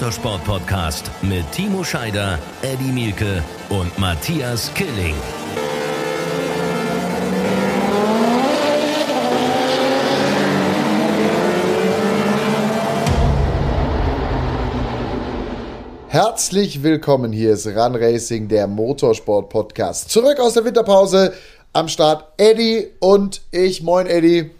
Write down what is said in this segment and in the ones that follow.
Motorsport-Podcast mit Timo Scheider, Eddie Mielke und Matthias Killing. Herzlich willkommen, hier ist Run Racing, der Motorsport Podcast. Zurück aus der Winterpause, am Start Eddie und ich. Moin Eddie.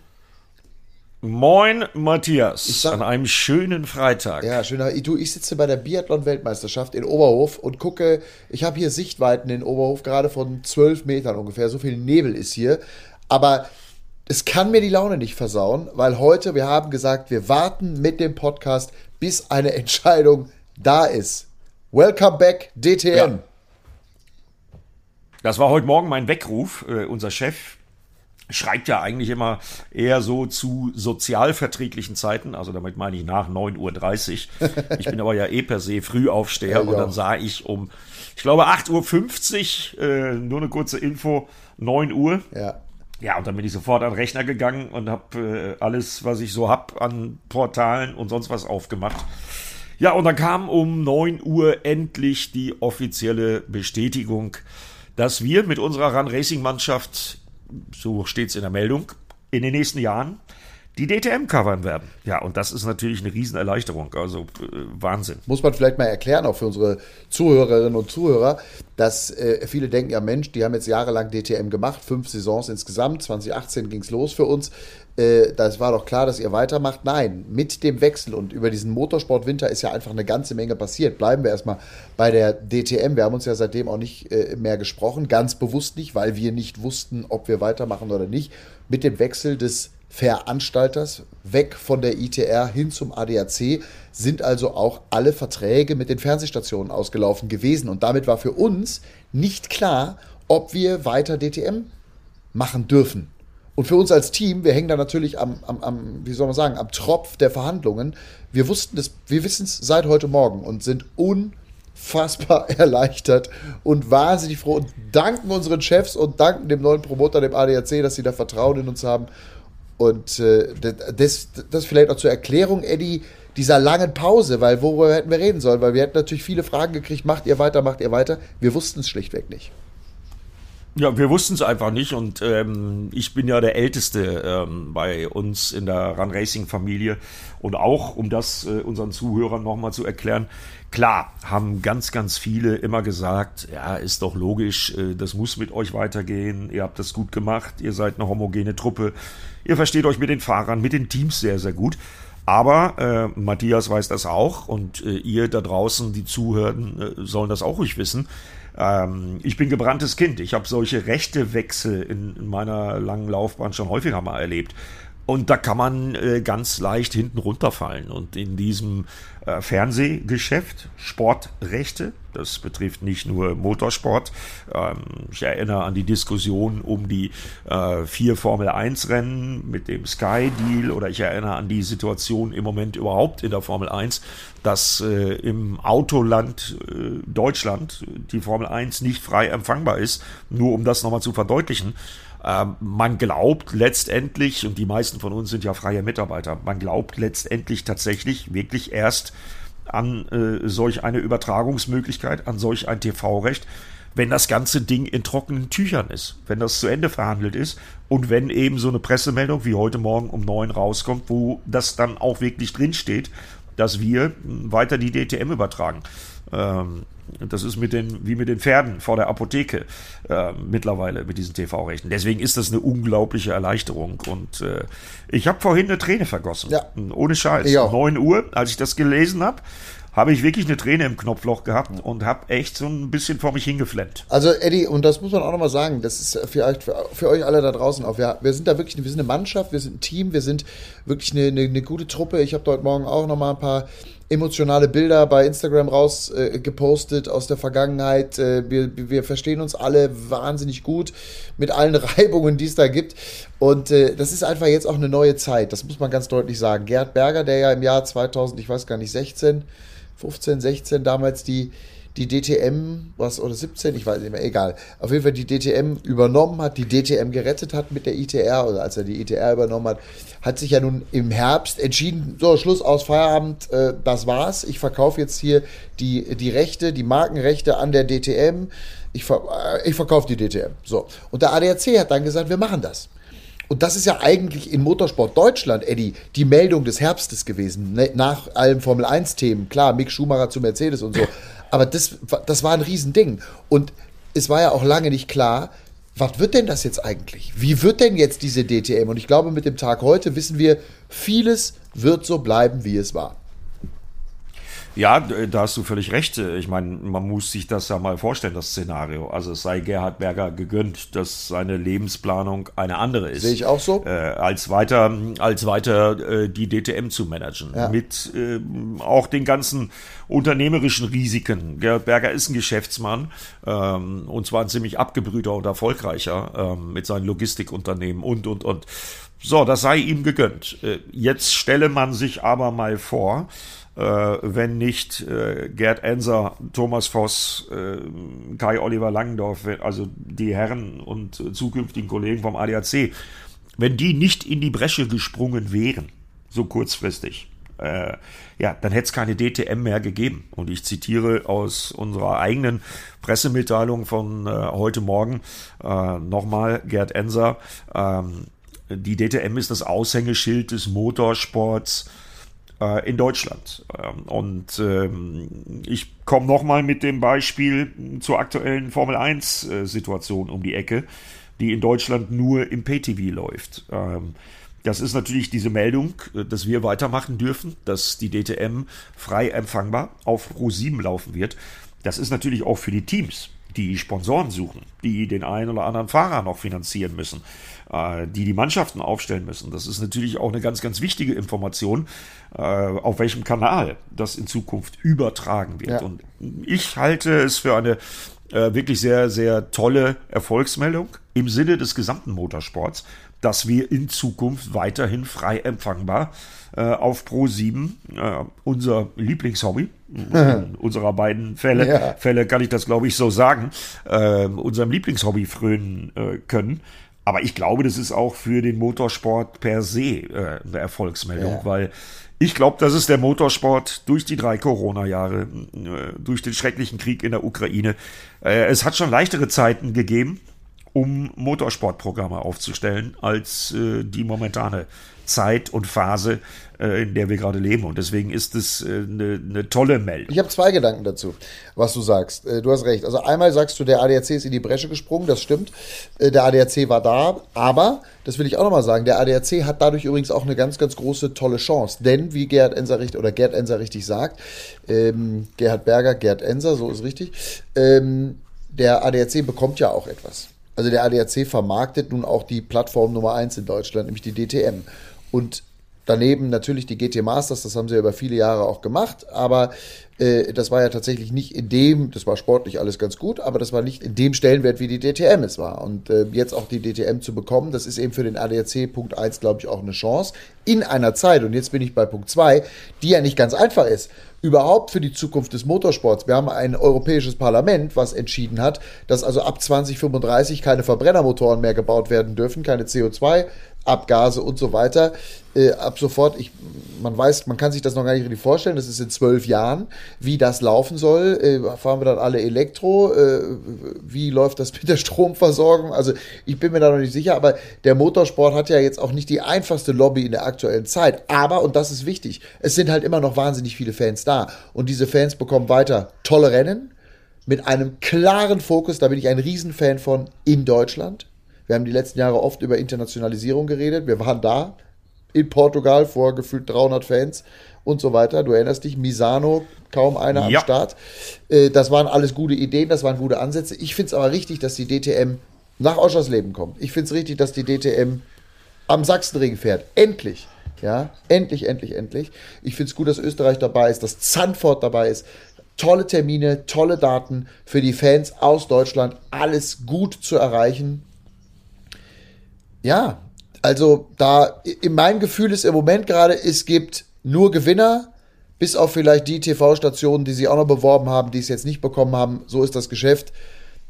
Moin Matthias, sag- an einem schönen Freitag. Ja, schöner. Du, ich sitze bei der Biathlon-Weltmeisterschaft in Oberhof und gucke, ich habe hier Sichtweiten in Oberhof gerade von 12 Metern ungefähr. So viel Nebel ist hier. Aber es kann mir die Laune nicht versauen, weil heute, wir haben gesagt, wir warten mit dem Podcast, bis eine Entscheidung da ist. Welcome back, DTM. Ja. Das war heute Morgen mein Weckruf. Äh, unser Chef schreibt ja eigentlich immer eher so zu sozialverträglichen Zeiten, also damit meine ich nach 9.30 Uhr. Ich bin aber ja eh per se Frühaufsteher Ja, und ja. dann sah ich um, ich glaube 8.50 Uhr, äh, nur eine kurze Info, 9 Uhr. Ja. Ja, und dann bin ich sofort an den Rechner gegangen und habe äh, alles, was ich so hab an Portalen und sonst was aufgemacht. Ja, und dann kam um 9 Uhr endlich die offizielle Bestätigung, dass wir mit unserer Run Racing Mannschaft, so steht's in der Meldung, in den nächsten Jahren die DTM covern werden. Ja, und das ist natürlich eine Riesenerleichterung, also äh, Wahnsinn. muss man vielleicht mal erklären, auch für unsere Zuhörerinnen und Zuhörer, dass äh, viele denken, ja Mensch, die haben jetzt jahrelang DTM gemacht, fünf Saisons insgesamt, 2018 ging es los für uns. Äh, das war doch klar, dass ihr weitermacht. Nein, mit dem Wechsel und über diesen Motorsportwinter ist ja einfach eine ganze Menge passiert. Bleiben wir erstmal bei der DTM. Wir haben uns ja seitdem auch nicht äh, mehr gesprochen, ganz bewusst nicht, weil wir nicht wussten, ob wir weitermachen oder nicht. Mit dem Wechsel des Veranstalters weg von der ITR hin zum ADAC sind also auch alle Verträge mit den Fernsehstationen ausgelaufen gewesen. Und damit war für uns nicht klar, ob wir weiter DTM machen dürfen. Und für uns als Team, wir hängen da natürlich am, am, am wie soll man sagen, am Tropf der Verhandlungen. Wir wussten das, wir wissen es seit heute Morgen und sind unfassbar erleichtert und wahnsinnig froh und danken unseren Chefs und danken dem neuen Promoter, dem ADAC, dass sie da Vertrauen in uns haben. Und äh, das, das vielleicht auch zur Erklärung, Eddie, dieser langen Pause, weil worüber hätten wir reden sollen? Weil wir hätten natürlich viele Fragen gekriegt, macht ihr weiter, macht ihr weiter? Wir wussten es schlichtweg nicht. Ja, wir wussten es einfach nicht und ähm, ich bin ja der Älteste ähm, bei uns in der Run Racing Familie und auch, um das äh, unseren Zuhörern nochmal zu erklären, klar, haben ganz, ganz viele immer gesagt, ja, ist doch logisch, äh, das muss mit euch weitergehen, ihr habt das gut gemacht, ihr seid eine homogene Truppe, ihr versteht euch mit den Fahrern, mit den Teams sehr, sehr gut. Aber äh, Matthias weiß das auch und äh, ihr da draußen, die zuhören, äh, sollen das auch ruhig wissen. Ähm, ich bin gebranntes Kind. Ich habe solche Rechtewechsel in, in meiner langen Laufbahn schon häufiger mal erlebt. Und da kann man äh, ganz leicht hinten runterfallen. Und in diesem äh, Fernsehgeschäft, Sportrechte, das betrifft nicht nur Motorsport. Ähm, ich erinnere an die Diskussion um die äh, vier Formel-1-Rennen mit dem Sky-Deal oder ich erinnere an die Situation im Moment überhaupt in der Formel 1, dass äh, im Autoland äh, Deutschland die Formel 1 nicht frei empfangbar ist. Nur um das nochmal zu verdeutlichen. Ähm, man glaubt letztendlich, und die meisten von uns sind ja freie Mitarbeiter, man glaubt letztendlich tatsächlich wirklich erst an äh, solch eine Übertragungsmöglichkeit, an solch ein TV-Recht, wenn das ganze Ding in trockenen Tüchern ist, wenn das zu Ende verhandelt ist und wenn eben so eine Pressemeldung wie heute Morgen um neun rauskommt, wo das dann auch wirklich drinsteht, dass wir weiter die DTM übertragen. Ähm, das ist mit den, wie mit den Pferden vor der Apotheke äh, mittlerweile mit diesen TV-Rechten. Deswegen ist das eine unglaubliche Erleichterung. Und äh, ich habe vorhin eine Träne vergossen. Ja. Ohne Scheiß. Auch. 9 Uhr, als ich das gelesen habe, habe ich wirklich eine Träne im Knopfloch gehabt und habe echt so ein bisschen vor mich hingeflennt. Also Eddie, und das muss man auch nochmal sagen, das ist für euch, für, für euch alle da draußen auch. Wir, wir sind da wirklich, wir sind eine Mannschaft, wir sind ein Team, wir sind wirklich eine, eine, eine gute Truppe. Ich habe heute Morgen auch nochmal ein paar emotionale Bilder bei Instagram raus äh, aus der Vergangenheit. Äh, wir, wir verstehen uns alle wahnsinnig gut mit allen Reibungen, die es da gibt. Und äh, das ist einfach jetzt auch eine neue Zeit. Das muss man ganz deutlich sagen. Gerd Berger, der ja im Jahr 2000, ich weiß gar nicht, 16, 15, 16 damals die, die DTM, was, oder 17, ich weiß nicht mehr, egal. Auf jeden Fall die DTM übernommen hat, die DTM gerettet hat mit der ITR, oder als er die ITR übernommen hat, hat sich ja nun im Herbst entschieden, so, Schluss aus Feierabend, äh, das war's. Ich verkaufe jetzt hier die, die Rechte, die Markenrechte an der DTM. Ich, ver äh, ich verkaufe die DTM. So. Und der ADAC hat dann gesagt, wir machen das. Und das ist ja eigentlich in Motorsport Deutschland, Eddie, die Meldung des Herbstes gewesen. Ne? Nach allen Formel 1-Themen. Klar, Mick Schumacher zu Mercedes und so. Aber das, das war ein Riesending. Und es war ja auch lange nicht klar, was wird denn das jetzt eigentlich? Wie wird denn jetzt diese DTM? Und ich glaube, mit dem Tag heute wissen wir, vieles wird so bleiben, wie es war. Ja, da hast du völlig recht. Ich meine, man muss sich das ja mal vorstellen, das Szenario. Also es sei Gerhard Berger gegönnt, dass seine Lebensplanung eine andere ist. Sehe ich auch so. Äh, als weiter, als weiter äh, die DTM zu managen. Ja. Mit äh, auch den ganzen unternehmerischen Risiken. Gerhard Berger ist ein Geschäftsmann ähm, und zwar ein ziemlich abgebrühter und erfolgreicher ähm, mit seinen Logistikunternehmen und, und, und. So, das sei ihm gegönnt. Äh, jetzt stelle man sich aber mal vor, äh, wenn nicht äh, Gerd Enser, Thomas Voss, äh, Kai Oliver Langendorf, also die Herren und äh, zukünftigen Kollegen vom ADAC, wenn die nicht in die Bresche gesprungen wären, so kurzfristig, äh, ja, dann hätte es keine DTM mehr gegeben. Und ich zitiere aus unserer eigenen Pressemitteilung von äh, heute Morgen äh, nochmal Gerd Enser. Ähm, die DTM ist das Aushängeschild des Motorsports äh, in Deutschland. Ähm, und ähm, ich komme nochmal mit dem Beispiel zur aktuellen Formel 1-Situation äh, um die Ecke, die in Deutschland nur im Pay-TV läuft. Ähm, das ist natürlich diese Meldung, äh, dass wir weitermachen dürfen, dass die DTM frei empfangbar auf Pro 7 laufen wird. Das ist natürlich auch für die Teams, die Sponsoren suchen, die den einen oder anderen Fahrer noch finanzieren müssen, äh, die die Mannschaften aufstellen müssen. Das ist natürlich auch eine ganz, ganz wichtige Information, äh, auf welchem Kanal das in Zukunft übertragen wird. Ja. Und ich halte es für eine äh, wirklich sehr, sehr tolle Erfolgsmeldung im Sinne des gesamten Motorsports, dass wir in Zukunft weiterhin frei empfangbar äh, auf Pro 7, äh, unser Lieblingshobby, in unserer beiden Fälle, ja. Fälle kann ich das glaube ich so sagen, äh, unserem Lieblingshobby frönen äh, können. Aber ich glaube, das ist auch für den Motorsport per se äh, eine Erfolgsmeldung, ja. weil ich glaube, dass es der Motorsport durch die drei Corona-Jahre, äh, durch den schrecklichen Krieg in der Ukraine, äh, es hat schon leichtere Zeiten gegeben, um Motorsportprogramme aufzustellen, als äh, die momentane Zeit und Phase, äh, in der wir gerade leben. Und deswegen ist es eine, äh, eine tolle Meldung. Ich habe zwei Gedanken dazu, was du sagst. Äh, du hast recht. Also einmal sagst du, der ADAC ist in die Bresche gesprungen, das stimmt. Der ADAC war da, aber, das will ich auch nochmal sagen, der ADAC hat dadurch übrigens auch eine ganz, ganz große, tolle Chance. Denn, wie Gerhard Enser richtig, oder Gerd Enser richtig sagt, ähm, Gerhard Berger, Gerd Enser, so ist richtig, ähm, der ADAC bekommt ja auch etwas. Also der ADAC vermarktet nun auch die Plattform Nummer 1 in Deutschland, nämlich die DTM. Und daneben natürlich die GT Masters, das haben sie ja über viele Jahre auch gemacht, aber äh, das war ja tatsächlich nicht in dem, das war sportlich alles ganz gut, aber das war nicht in dem Stellenwert, wie die DTM es war. Und äh, jetzt auch die DTM zu bekommen, das ist eben für den ADAC Punkt 1, glaube ich, auch eine Chance. In einer Zeit, und jetzt bin ich bei Punkt 2, die ja nicht ganz einfach ist überhaupt für die Zukunft des Motorsports. Wir haben ein europäisches Parlament, was entschieden hat, dass also ab 2035 keine Verbrennermotoren mehr gebaut werden dürfen, keine CO2 Abgase und so weiter. Äh, ab sofort, ich, man weiß, man kann sich das noch gar nicht richtig vorstellen, das ist in zwölf Jahren, wie das laufen soll. Äh, fahren wir dann alle Elektro? Äh, wie läuft das mit der Stromversorgung? Also ich bin mir da noch nicht sicher, aber der Motorsport hat ja jetzt auch nicht die einfachste Lobby in der aktuellen Zeit. Aber, und das ist wichtig, es sind halt immer noch wahnsinnig viele Fans da. Und diese Fans bekommen weiter tolle Rennen mit einem klaren Fokus, da bin ich ein Riesenfan von, in Deutschland wir haben die letzten Jahre oft über Internationalisierung geredet. Wir waren da in Portugal vor gefühlt 300 Fans und so weiter. Du erinnerst dich, Misano, kaum einer ja. am Start. Äh, das waren alles gute Ideen, das waren gute Ansätze. Ich finde es aber richtig, dass die DTM nach Oschersleben kommt. Ich finde es richtig, dass die DTM am Sachsenring fährt. Endlich. Ja, endlich, endlich, endlich. Ich finde es gut, dass Österreich dabei ist, dass Zandvoort dabei ist. Tolle Termine, tolle Daten für die Fans aus Deutschland. Alles gut zu erreichen ja, also da in meinem Gefühl ist im Moment gerade, es gibt nur Gewinner, bis auf vielleicht die TV-Stationen, die sie auch noch beworben haben, die es jetzt nicht bekommen haben. So ist das Geschäft.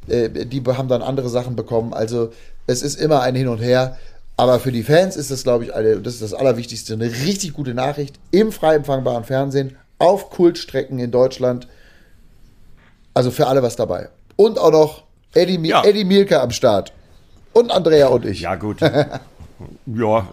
Äh, die haben dann andere Sachen bekommen. Also es ist immer ein Hin und Her. Aber für die Fans ist das, glaube ich, eine, das ist das Allerwichtigste, eine richtig gute Nachricht im frei empfangbaren Fernsehen auf Kultstrecken in Deutschland. Also für alle was dabei. Und auch noch Eddie, ja. Eddie Mielke am Start. Und Andrea und ich. Ja, gut. ja,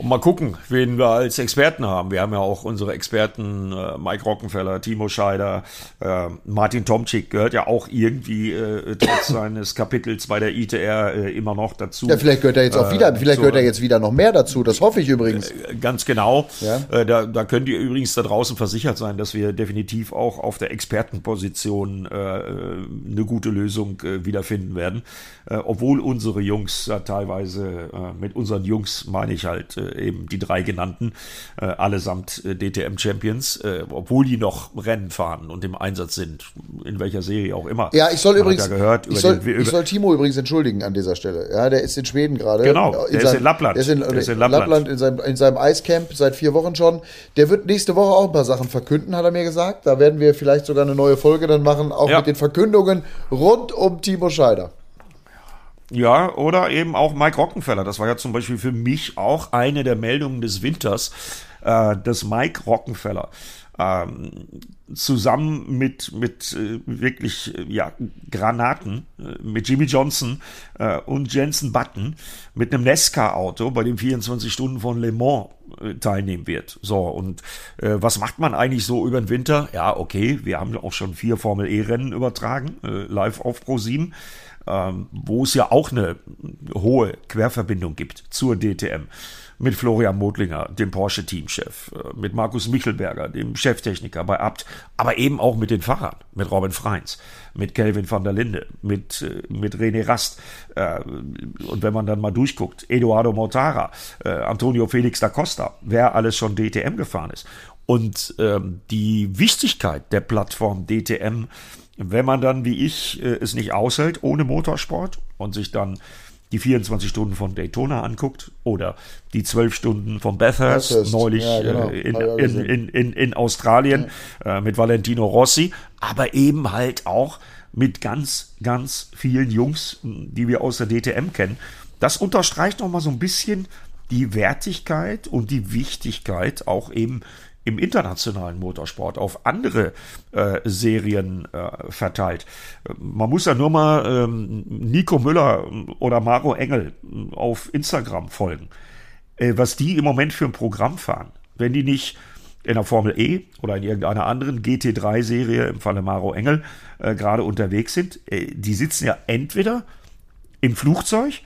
und mal gucken, wen wir als Experten haben. Wir haben ja auch unsere Experten, äh, Mike Rockenfeller, Timo Scheider, äh, Martin Tomczyk gehört ja auch irgendwie äh, trotz seines Kapitels bei der ITR äh, immer noch dazu. Ja, vielleicht gehört er jetzt auch wieder, vielleicht so, gehört er jetzt wieder noch mehr dazu. Das hoffe ich übrigens. Äh, ganz genau. Ja? Äh, da, da könnt ihr übrigens da draußen versichert sein, dass wir definitiv auch auf der Expertenposition eine gute Lösung wiederfinden werden. obwohl unsere Jungs teilweise mit unseren Jungs meine ich halt eben die drei genannten, äh, allesamt äh, DTM-Champions, äh, obwohl die noch Rennen fahren und im Einsatz sind, in welcher Serie auch immer. Ja, ich soll Man übrigens, ja gehört, ich, soll, den, ich soll Timo übrigens entschuldigen an dieser Stelle. Ja, der ist in Schweden gerade. Genau, der in ist in Lappland. Der ist in, der ist in Lappland, Lappland in, seinem, in seinem Eiscamp seit vier Wochen schon. Der wird nächste Woche auch ein paar Sachen verkünden, hat er mir gesagt. Da werden wir vielleicht sogar eine neue Folge dann machen, auch ja. mit den Verkündungen rund um Timo Scheider. Ja, oder eben auch Mike Rockenfeller. Das war ja zum Beispiel für mich auch eine der Meldungen des Winters, äh, dass Mike Rockenfeller ähm, zusammen mit, mit äh, wirklich äh, ja, Granaten, äh, mit Jimmy Johnson äh, und Jensen Button mit einem Nesca-Auto bei den 24 Stunden von Le Mans äh, teilnehmen wird. So, und äh, was macht man eigentlich so über den Winter? Ja, okay, wir haben ja auch schon vier Formel-E-Rennen übertragen, live auf Pro 7 ähm, wo es ja auch eine hohe Querverbindung gibt zur DTM. Mit Florian Modlinger, dem Porsche-Teamchef, äh, mit Markus Michelberger, dem Cheftechniker bei Abt, aber eben auch mit den Fahrern, mit Robin Freins, mit Kelvin van der Linde, mit, äh, mit René Rast. Äh, und wenn man dann mal durchguckt, Eduardo Mortara, Antonio Felix da Costa, wer alles schon DTM gefahren ist. Und ähm, die Wichtigkeit der Plattform DTM wenn man dann, wie ich, äh, es nicht aushält ohne Motorsport und sich dann die 24 Stunden von Daytona anguckt oder die 12 Stunden von Bathurst, Bathurst. neulich ja, genau. äh, in, in, in, in, in Australien ja. äh, mit Valentino Rossi, aber eben halt auch mit ganz, ganz vielen Jungs, die wir aus der DTM kennen. Das unterstreicht nochmal so ein bisschen die Wertigkeit und die Wichtigkeit auch eben im internationalen Motorsport auf andere äh, Serien äh, verteilt. Man muss ja nur mal ähm, Nico Müller oder Maro Engel auf Instagram folgen, äh, was die im Moment für ein Programm fahren. Wenn die nicht in der Formel E oder in irgendeiner anderen GT3-Serie, im Falle Maro Engel, äh, gerade unterwegs sind, äh, die sitzen ja entweder im Flugzeug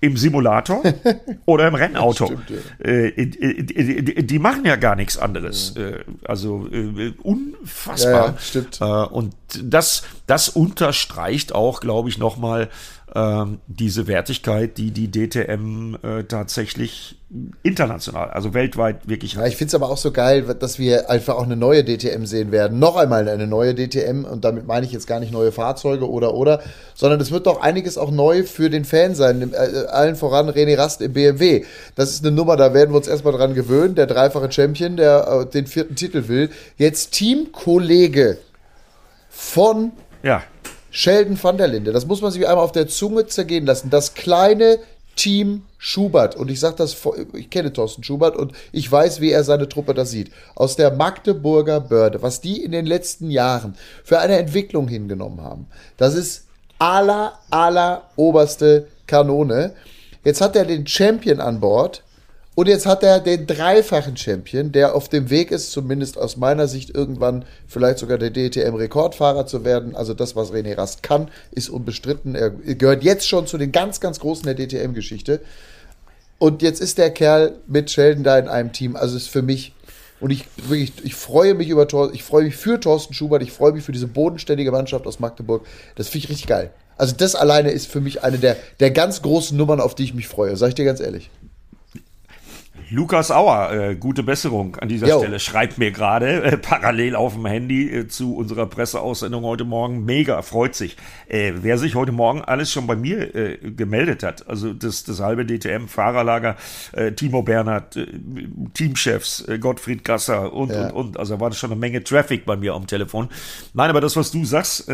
im Simulator oder im Rennauto. Stimmt, ja. äh, die, die, machen ja gar nichts anderes. Ja. Äh, also äh, unfassbar. Ja, stimmt. Äh, und das, das unterstreicht auch, glaube ich, nochmal diese Wertigkeit, die die DTM äh, tatsächlich international, also weltweit wirklich hat. Ja, ich finde es aber auch so geil, dass wir einfach auch eine neue DTM sehen werden. Noch einmal eine neue DTM und damit meine ich jetzt gar nicht neue Fahrzeuge oder oder, sondern es wird doch einiges auch neu für den Fan sein. Äh, allen voran René Rast im BMW. Das ist eine Nummer, da werden wir uns erstmal dran gewöhnen. Der dreifache Champion, der äh, den vierten Titel will, jetzt Teamkollege von ja. Sheldon van der Linde. Das muss man sich einmal auf der Zunge zergehen lassen. Das kleine Team Schubert. Und ich sage das, ich kenne Thorsten Schubert und ich weiß, wie er seine Truppe da sieht. Aus der Magdeburger Börde, was die in den letzten Jahren für eine Entwicklung hingenommen haben. Das ist aller, aller oberste Kanone. Jetzt hat er den Champion an Bord und jetzt hat er den dreifachen Champion, der auf dem Weg ist, zumindest aus meiner Sicht, irgendwann vielleicht sogar der DTM-Rekordfahrer zu werden. Also das, was René Rast kann, ist unbestritten. Er gehört jetzt schon zu den ganz, ganz Großen der DTM-Geschichte. Und jetzt ist der Kerl mit Sheldon da in einem Team. Also ist für mich, und ich wirklich, ich freue mich über ich freue mich für Thorsten Schubert, ich freue mich für diese bodenständige Mannschaft aus Magdeburg. Das finde ich richtig geil. Also das alleine ist für mich eine der, der ganz großen Nummern, auf die ich mich freue, sag ich dir ganz ehrlich. Lukas Auer, äh, gute Besserung an dieser jo. Stelle, schreibt mir gerade äh, parallel auf dem Handy äh, zu unserer Presseaussendung heute Morgen. Mega, freut sich. Äh, wer sich heute Morgen alles schon bei mir äh, gemeldet hat, also das, das halbe DTM-Fahrerlager, äh, Timo Bernhard, Teamchefs, Gottfried Gasser und, ja. und, und. Also war das schon eine Menge Traffic bei mir am Telefon. Nein, aber das, was du sagst,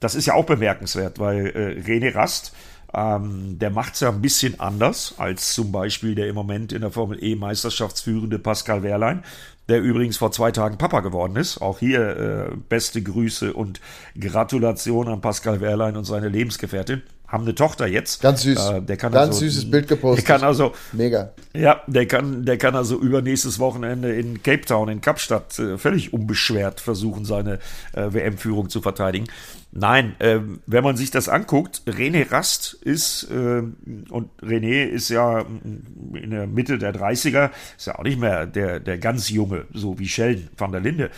das ist ja auch bemerkenswert, weil René Rast, ähm, der macht es ja ein bisschen anders als zum Beispiel der im Moment in der Formel E Meisterschaftsführende Pascal Wehrlein, der übrigens vor zwei Tagen Papa geworden ist. Auch hier äh, beste Grüße und Gratulation an Pascal Wehrlein und seine Lebensgefährtin haben eine Tochter jetzt. Ganz süß. Äh, der kann Ganz also, süßes Bild gepostet. Der kann also mega. Ja, der kann, der kann also übernächstes Wochenende in Cape Town in Kapstadt äh, völlig unbeschwert versuchen, seine äh, WM-Führung zu verteidigen. Nein, äh, wenn man sich das anguckt, René Rast ist äh, und René ist ja in der Mitte der 30er, ist ja auch nicht mehr der der ganz junge, so wie Sheldon van der Linde.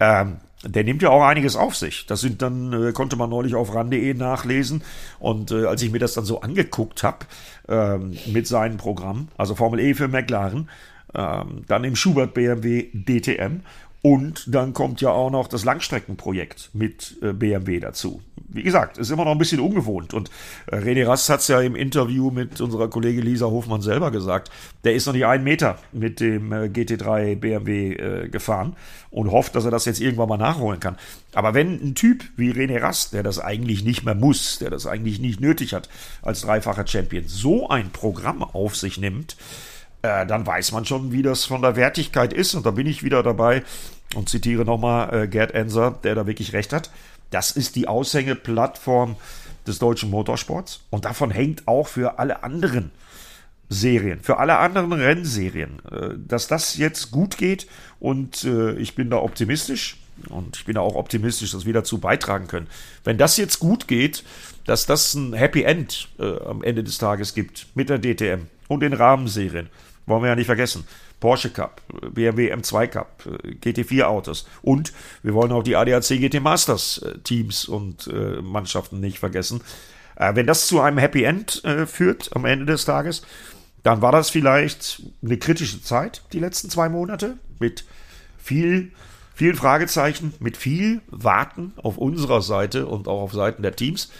Ähm, der nimmt ja auch einiges auf sich. Das sind dann, äh, konnte man neulich auf ran.de nachlesen. Und äh, als ich mir das dann so angeguckt habe ähm, mit seinem Programm, also Formel E für McLaren, ähm, dann im Schubert BMW DTM und dann kommt ja auch noch das Langstreckenprojekt mit äh, BMW dazu. Wie gesagt, ist immer noch ein bisschen ungewohnt. Und äh, René Rast hat es ja im Interview mit unserer Kollegin Lisa Hofmann selber gesagt. Der ist noch nicht einen Meter mit dem äh, GT3 BMW gefahren und hofft, dass er das jetzt irgendwann mal nachholen kann. Aber wenn ein Typ wie René Rast, der das eigentlich nicht mehr muss, der das eigentlich nicht nötig hat als dreifacher Champion, so ein Programm auf sich nimmt, äh, dann weiß man schon, wie das von der Wertigkeit ist. Und da bin ich wieder dabei und zitiere nochmal äh, Gerd Enser, der da wirklich recht hat. Das ist die Aushängeplattform des deutschen Motorsports und davon hängt auch für alle anderen Serien, für alle anderen Rennserien, äh, dass das jetzt gut geht und äh, ich bin da optimistisch und ich bin da auch optimistisch, dass wir dazu beitragen können. Wenn das jetzt gut geht, dass das ein Happy End äh, am Ende des Tages gibt mit der DTM und den Rahmenserien, wollen wir ja nicht vergessen. Porsche Cup, BMW M2 Cup, GT4 Autos und wir wollen auch die ADAC GT Masters äh, Teams und äh, Mannschaften nicht vergessen. Äh, wenn das zu einem Happy End führt am Ende des Tages, dann war das vielleicht eine kritische Zeit, die letzten zwei Monate, mit viel, vielen Fragezeichen, mit viel Warten auf unserer Seite und auch auf Seiten der Teams.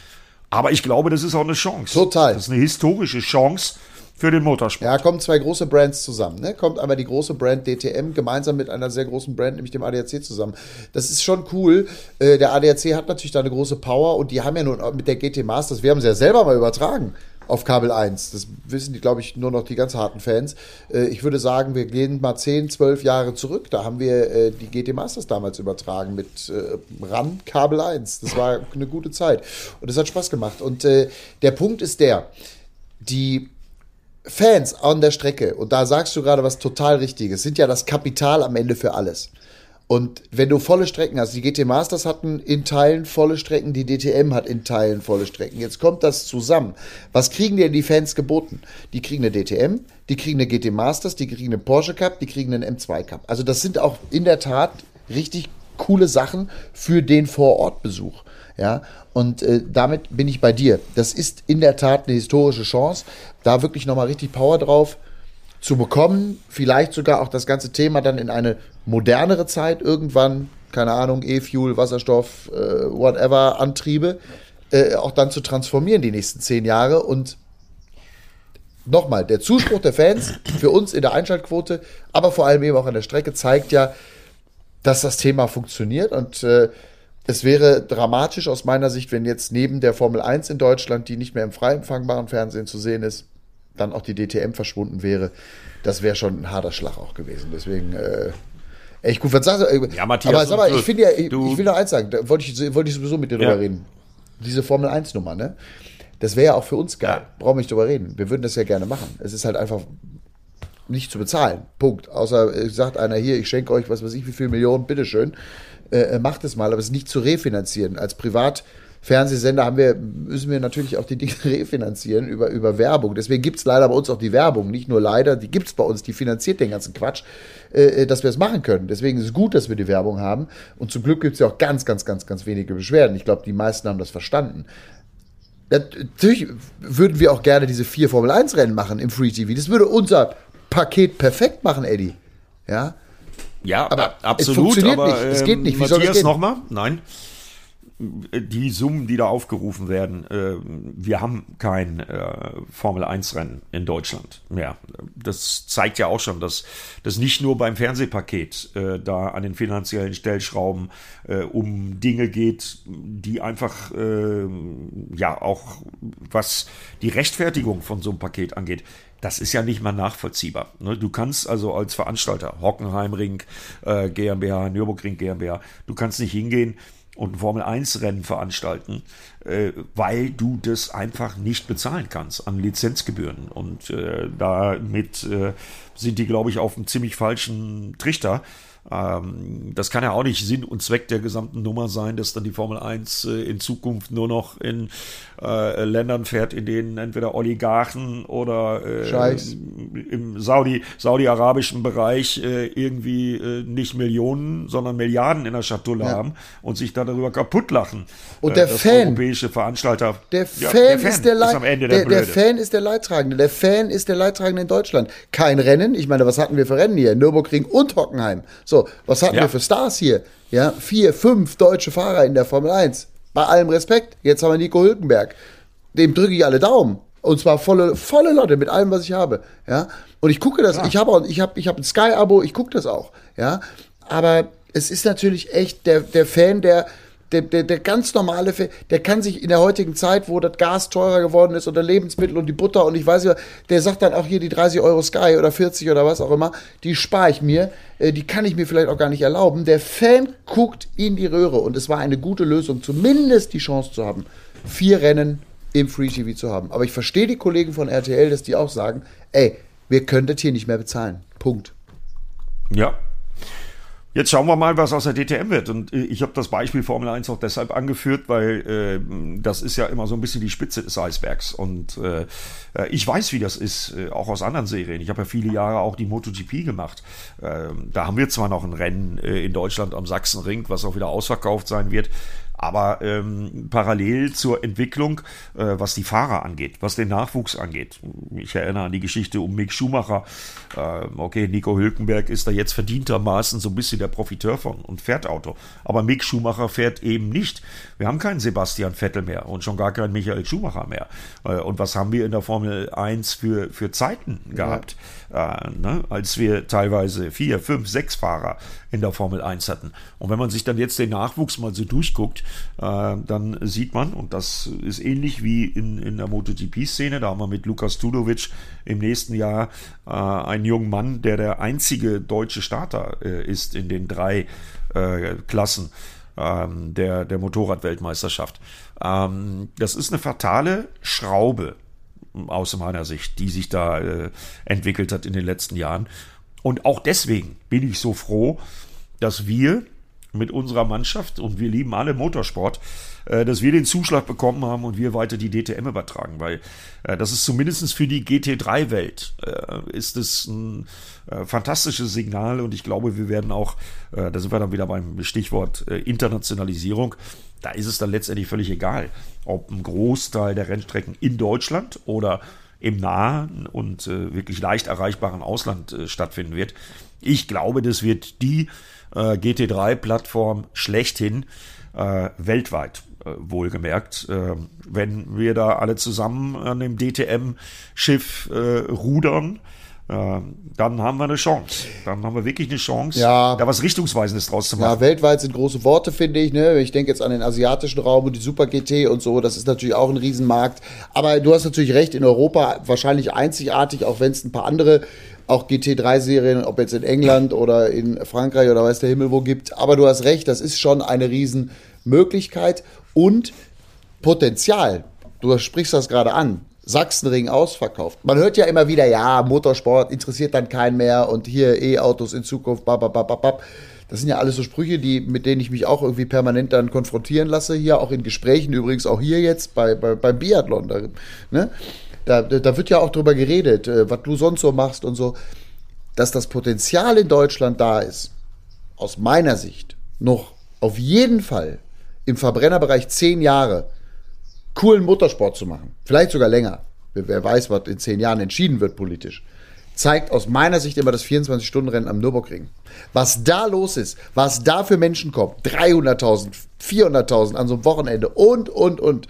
Aber ich glaube, das ist auch eine Chance. Total. Das ist eine historische Chance, für den Motorsport. Ja, kommen zwei große Brands zusammen. Ne? Kommt einmal die große Brand DTM gemeinsam mit einer sehr großen Brand, nämlich dem ADAC zusammen. Das ist schon cool. Äh, der ADAC hat natürlich da eine große Power und die haben ja nun mit der GT Masters, wir haben sie ja selber mal übertragen auf Kabel 1. Das wissen die, glaube ich, nur noch die ganz harten Fans. Äh, ich würde sagen, wir gehen mal 10, 12 Jahre zurück. Da haben wir äh, die GT Masters damals übertragen mit RAN Kabel 1. Das war eine gute Zeit. Und es hat Spaß gemacht. Und der Punkt ist der, die Fans an der Strecke, und da sagst du gerade was total Richtiges, sind ja das Kapital am Ende für alles. Und wenn du volle Strecken hast, die GT Masters hatten in Teilen volle Strecken, die DTM hat in Teilen volle Strecken. Jetzt kommt das zusammen. Was kriegen denn die Fans geboten? Die kriegen eine DTM, die kriegen eine GT Masters, die kriegen einen Porsche Cup, die kriegen einen M2 Cup. Also das sind auch in der Tat richtig coole Sachen für den Vorortbesuch. Ja, und äh, damit bin ich bei dir. Das ist in der Tat eine historische Chance, da wirklich nochmal richtig Power drauf zu bekommen. Vielleicht sogar auch das ganze Thema dann in eine modernere Zeit irgendwann, keine Ahnung, E-Fuel, Wasserstoff, äh, whatever, Antriebe, äh, auch dann zu transformieren die nächsten zehn Jahre. Und nochmal, der Zuspruch der Fans für uns in der Einschaltquote, aber vor allem eben auch an der Strecke zeigt ja, dass das Thema funktioniert und äh, es wäre dramatisch aus meiner Sicht, wenn jetzt neben der Formel 1 in Deutschland, die nicht mehr im frei empfangbaren Fernsehen zu sehen ist, dann auch die DTM verschwunden wäre. Das wäre schon ein harter Schlag auch gewesen. Deswegen, äh, echt gut. Was sagst du? Ja, Matthias, aber sag mal, ich finde ja, ich, ich, will noch eins sagen, da wollte ich, wollte ich sowieso mit dir ja. drüber reden. Diese Formel 1 Nummer, ne? Das wäre ja auch für uns geil. Ja. Brauchen wir nicht drüber reden. Wir würden das ja gerne machen. Es ist halt einfach nicht zu bezahlen. Punkt. Außer äh, sagt einer hier, ich schenke euch was weiß ich, wie viel Millionen, bitteschön. Äh, äh, macht es mal, aber es ist nicht zu refinanzieren. Als Privatfernsehsender haben wir, müssen wir natürlich auch die Dinge refinanzieren über, über Werbung. Deswegen gibt es leider bei uns auch die Werbung. Nicht nur leider, die gibt es bei uns, die finanziert den ganzen Quatsch, äh, äh dass wir es machen können. Deswegen ist es gut, dass wir die Werbung haben. Und zum Glück gibt es ja auch ganz, ganz, ganz, ganz wenige Beschwerden. Ich glaube, die meisten haben das verstanden. Natürlich würden wir auch gerne diese vier Formel 1 Rennen machen im Free TV. Das würde unser Paket perfekt machen, Eddie. Ja. Ja, Aber aber es absolut. funktioniert aber, nicht. Es geht nicht. Wie soll das Matthias gehen? nochmal? Nein. Die Summen, die da aufgerufen werden, äh, wir haben kein äh, Formel-1-Rennen in Deutschland mehr. Das zeigt ja auch schon, dass das nicht nur beim Fernsehpaket äh, da an den finanziellen Stellschrauben um Dinge geht, die einfach, ja, auch was die Rechtfertigung von so einem Paket angeht das ist ja nicht mal nachvollziehbar. Ne? Du kannst also als Veranstalter, Hockenheimring äh, GmbH, Nürburgring GmbH, du kannst nicht hingehen und ein Formel-1-Rennen veranstalten, äh, weil du das einfach nicht bezahlen kannst an Lizenzgebühren. Und äh, damit sind die, glaube ich, auf einem ziemlich falschen Trichter. Ähm, das kann ja auch nicht Sinn und Zweck der gesamten Nummer sein, dass dann die Formel 1 äh, in Zukunft nur noch in äh, Ländern fährt, in denen entweder Oligarchen oder äh, im Saudi, saudi-arabischen Bereich äh, irgendwie äh, nicht Millionen, sondern Milliarden in der Schatulle Ja. haben und sich da darüber kaputt lachen. Und Äh, der dass Fan- europäische Veranstalter. Der Ja, Fan, ist der, Leit am Ende der, der, der. Fan ist der Leidtragende. Der Fan ist der Leidtragende in Deutschland. Kein Rennen. Ich meine, was hatten wir für Rennen hier? Nürburgring und Hockenheim. So, was hatten Ja. wir für Stars hier? Ja, vier, fünf deutsche Fahrer in der Formel 1. Bei allem Respekt. Jetzt haben wir Nico Hülkenberg. Dem drücke ich alle Daumen. Und zwar volle, volle Lotte mit allem, was ich habe. Ja. Und ich gucke das. Ich habe auch, ich habe, ich habe ein Sky-Abo. Ich gucke das auch. Ja. Aber es ist natürlich echt der, der Fan, der, der, der, der ganz normale, der kann sich in der heutigen Zeit, wo das Gas teurer geworden ist und der Lebensmittel und die Butter und ich weiß nicht, der sagt dann auch hier die 30 Euro Sky oder 40 oder was auch immer, die spare ich mir, äh, die kann ich mir vielleicht auch gar nicht erlauben. Der Fan guckt in die Röhre und es war eine gute Lösung, zumindest die Chance zu haben, vier Rennen im Free TV zu haben. Aber ich verstehe die Kollegen von RTL, dass die auch sagen, ey, wir können das hier nicht mehr bezahlen. Punkt. Ja. Jetzt schauen wir mal, was aus der DTM wird. Und äh, ich habe das Beispiel Formel 1 auch deshalb angeführt, weil äh, das ist ja immer so ein bisschen die Spitze des Eisbergs. Und äh, äh, ich weiß, wie das ist, äh, auch aus anderen Serien. Ich habe ja viele Jahre auch die MotoGP gemacht. Ähm, da haben wir zwar noch ein Rennen äh, in Deutschland am Sachsenring, was auch wieder ausverkauft sein wird. Aber ähm, parallel zur Entwicklung, äh, was die Fahrer angeht, was den Nachwuchs angeht. Ich erinnere an die Geschichte um Mick Schumacher. Ähm, okay, Nico Hülkenberg ist da jetzt verdientermaßen so ein bisschen der Profiteur von und fährt Auto. Aber Mick Schumacher fährt eben nicht. Wir haben keinen Sebastian Vettel mehr und schon gar keinen Michael Schumacher mehr. Äh, und was haben wir in der Formel 1 für, für Zeiten gehabt? Äh, ne? Als wir teilweise vier, fünf, sechs Fahrer in der Formel 1 hatten. Und wenn man sich dann jetzt den Nachwuchs mal so durchguckt, äh, dann sieht man, und das ist ähnlich wie in, in der MotoGP-Szene, da haben wir mit Lukas Tudovic im nächsten Jahr äh, einen jungen Mann, der der einzige deutsche Starter äh, ist in den drei äh, Klassen ähm, der, der Motorradweltmeisterschaft. Ähm, das ist eine fatale Schraube aus meiner Sicht, die sich da äh, entwickelt hat in den letzten Jahren. Und auch deswegen bin ich so froh, dass wir mit unserer Mannschaft, und wir lieben alle Motorsport, äh, dass wir den Zuschlag bekommen haben und wir weiter die DTM übertragen, weil äh, das ist zumindest für die GT3-Welt äh, ist es ein fantastisches Signal und ich glaube, wir werden auch, da sind wir dann wieder beim Stichwort Internationalisierung, da ist es dann letztendlich völlig egal, ob ein Großteil der Rennstrecken in Deutschland oder im nahen und äh, wirklich leicht erreichbaren Ausland äh, stattfinden wird. Ich glaube, das wird die äh, GT3-Plattform schlechthin äh, weltweit, äh, wohlgemerkt. Äh, wenn wir da alle zusammen an dem DTM-Schiff äh, rudern, dann haben wir eine Chance. Dann haben wir wirklich eine Chance, Ja. da was Richtungsweisendes draus zu Ja, machen. weltweit sind große Worte, finde ich. Ne? Ich denke jetzt an den asiatischen Raum und die Super GT und so. Das ist natürlich auch ein Riesenmarkt. Aber du hast natürlich recht, in Europa wahrscheinlich einzigartig, auch wenn es ein paar andere, auch GT3-Serien, ob jetzt in England oder in Frankreich oder weiß der Himmel wo gibt. Aber du hast recht, das ist schon eine Riesenmöglichkeit und Potenzial. Du sprichst das gerade an. Sachsenring ausverkauft. Man hört ja immer wieder, ja, Motorsport interessiert dann keinen mehr und hier E-Autos in Zukunft, bababababab. Das sind ja alles so Sprüche, die, mit denen ich mich auch irgendwie permanent dann konfrontieren lasse, hier auch in Gesprächen, übrigens auch hier jetzt bei, bei, beim Biathlon. Da, ne? da, da wird ja auch drüber geredet, äh, was du sonst so machst und so. Dass das Potenzial in Deutschland da ist, aus meiner Sicht, noch auf jeden Fall im Verbrennerbereich zehn Jahre coolen Motorsport zu machen. Vielleicht sogar länger. Wer, weiß, was in zehn Jahren entschieden wird politisch. zeigt aus meiner Sicht immer das 24-Stunden-Rennen am Nürburgring. Was da los ist, was da für Menschen kommen, 300.000, 400.000 an so einem Wochenende und, und, und.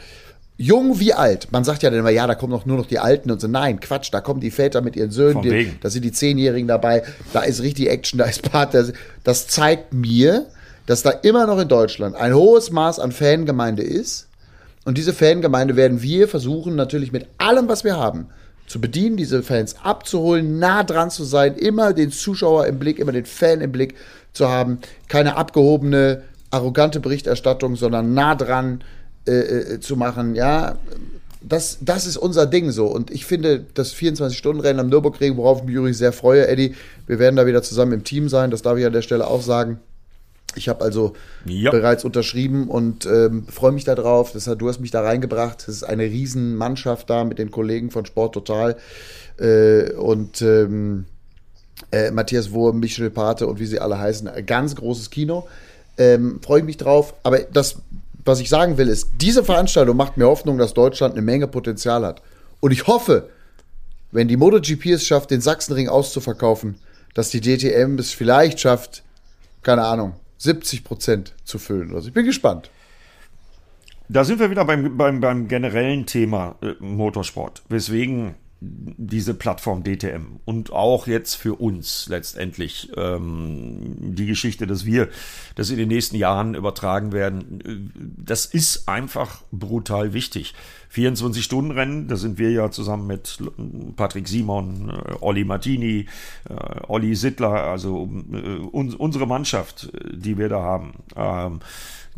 Jung wie alt. Man sagt ja dann immer, ja, da kommen doch nur noch die Alten und so. Nein, Quatsch, da kommen die Väter mit ihren Söhnen, die, da sind die Zehnjährigen dabei, da ist richtig Action, da ist Part. Das zeigt mir, dass da immer noch in Deutschland ein hohes Maß an Fangemeinde ist. Und diese Fangemeinde werden wir versuchen, natürlich mit allem, was wir haben, zu bedienen, diese Fans abzuholen, nah dran zu sein, immer den Zuschauer im Blick, immer den Fan im Blick zu haben. Keine abgehobene, arrogante Berichterstattung, sondern nah dran äh, äh zu machen. Ja, das, das ist unser Ding so. Und ich finde, das 24-Stunden-Rennen am Nürburgring, worauf ich mich übrigens sehr freue, Eddie, wir werden da wieder zusammen im Team sein, das darf ich an der Stelle auch sagen. Ich habe also ja. bereits unterschrieben und ähm, freue mich darauf. Du hast mich da reingebracht. Es ist eine Riesenmannschaft da mit den Kollegen von Sport Total äh, und ähm, äh, Matthias Wurm, Michel Pate und wie sie alle heißen. Ein ganz großes Kino. Ähm, freue ich mich drauf. Aber das, was ich sagen will, ist, diese Veranstaltung macht mir Hoffnung, dass Deutschland eine Menge Potenzial hat. Und ich hoffe, wenn die MotoGP es schafft, den Sachsenring auszuverkaufen, dass die DTM es vielleicht schafft, keine Ahnung, 70 Prozent zu füllen. Also ich bin gespannt. Da sind wir wieder beim, beim, beim generellen Thema äh, Motorsport, weswegen diese Plattform DTM und auch jetzt für uns letztendlich ähm, die Geschichte, dass wir das in den nächsten Jahren übertragen werden, äh, das ist einfach brutal wichtig. 24-Stunden-Rennen, da sind wir ja zusammen mit Patrick Simon, äh, Olli Martini, äh, Olli Sittler, also äh, uns, unsere Mannschaft, äh, die wir da haben. Ähm,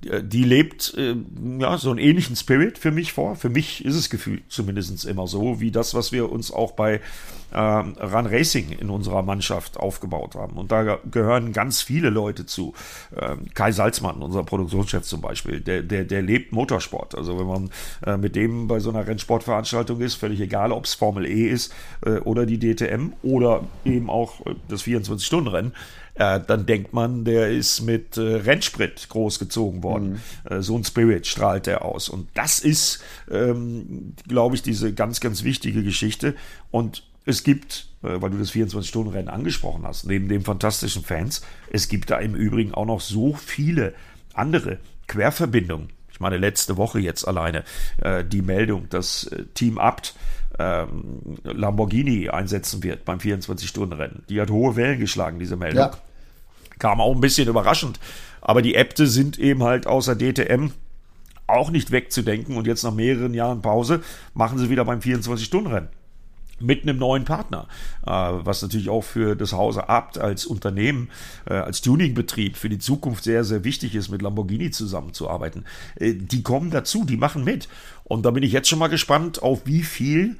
die lebt äh, ja so einen ähnlichen Spirit für mich vor. Für mich ist es gefühlt zumindest immer so, wie das, was wir uns auch bei äh, Run Racing in unserer Mannschaft aufgebaut haben. Und da gehören ganz viele Leute zu. Äh, Kai Salzmann, unser Produktionschef zum Beispiel, der, der, der lebt Motorsport. Also wenn man äh, mit dem bei so einer Rennsportveranstaltung ist, völlig egal, ob es Formel E ist äh, oder die DTM oder eben auch äh, das 24-Stunden-Rennen, äh, dann denkt man, der ist mit äh, Rennsprit großgezogen worden. Mhm. Äh, so ein Spirit strahlt er aus. Und das ist, ähm, glaube ich, diese ganz, ganz wichtige Geschichte. Und es gibt, äh, weil du das 24-Stunden-Rennen angesprochen hast, neben den fantastischen Fans, es gibt da im Übrigen auch noch so viele andere Querverbindungen. Ich meine, letzte Woche jetzt alleine äh, die Meldung, dass äh, Team Abt ähm, Lamborghini einsetzen wird beim 24-Stunden-Rennen. Die hat hohe Wellen geschlagen, diese Meldung. Ja. Kam auch ein bisschen überraschend. Aber die Äbte sind eben halt außer DTM auch nicht wegzudenken. Und jetzt nach mehreren Jahren Pause machen sie wieder beim 24-Stunden-Rennen mit einem neuen Partner, äh, was natürlich auch für das Hause Abt als Unternehmen, äh, als Tuningbetrieb für die Zukunft sehr, sehr wichtig ist, mit Lamborghini zusammenzuarbeiten. Äh, die kommen dazu, die machen mit. Und da bin ich jetzt schon mal gespannt, auf wie viel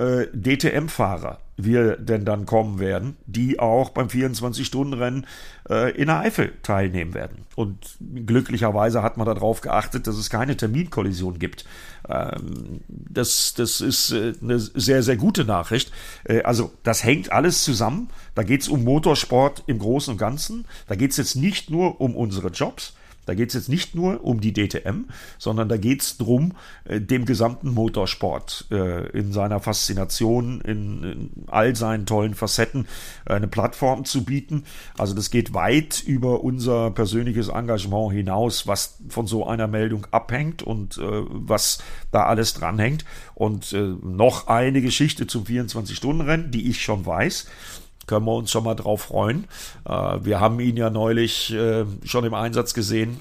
äh, DTM-Fahrer wir denn dann kommen werden, die auch beim 24-Stunden-Rennen äh, in der Eifel teilnehmen werden. Und glücklicherweise hat man darauf geachtet, dass es keine Terminkollision gibt. Ähm, das, das ist äh, eine sehr, sehr gute Nachricht. Äh, also das hängt alles zusammen. Da geht es um Motorsport im Großen und Ganzen. Da geht es jetzt nicht nur um unsere Jobs, da geht es jetzt nicht nur um die DTM, sondern da geht es darum, äh, dem gesamten Motorsport äh, in seiner Faszination, in, in, all seinen tollen Facetten äh, eine Plattform zu bieten. Also das geht weit über unser persönliches Engagement hinaus, was von so einer Meldung abhängt und äh, was da alles dranhängt. Und äh, noch eine Geschichte zum 24-Stunden-Rennen, die ich schon weiß können wir uns schon mal drauf freuen. Äh, wir haben ihn ja neulich äh, schon im Einsatz gesehen,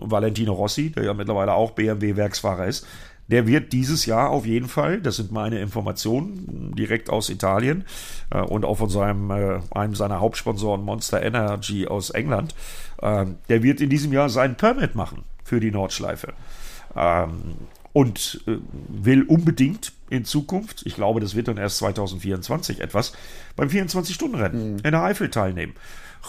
Valentino Rossi, der ja mittlerweile auch BMW-Werksfahrer ist. Der wird dieses Jahr auf jeden Fall, das sind meine Informationen, direkt aus Italien äh, und auch von seinem, einem seiner Hauptsponsoren Monster Energy aus England, der wird in diesem Jahr seinen Permit machen für die Nordschleife. Ähm, und will unbedingt in Zukunft, ich glaube, das wird dann erst 2024 etwas, beim 24-Stunden-Rennen mhm. in der Eifel teilnehmen.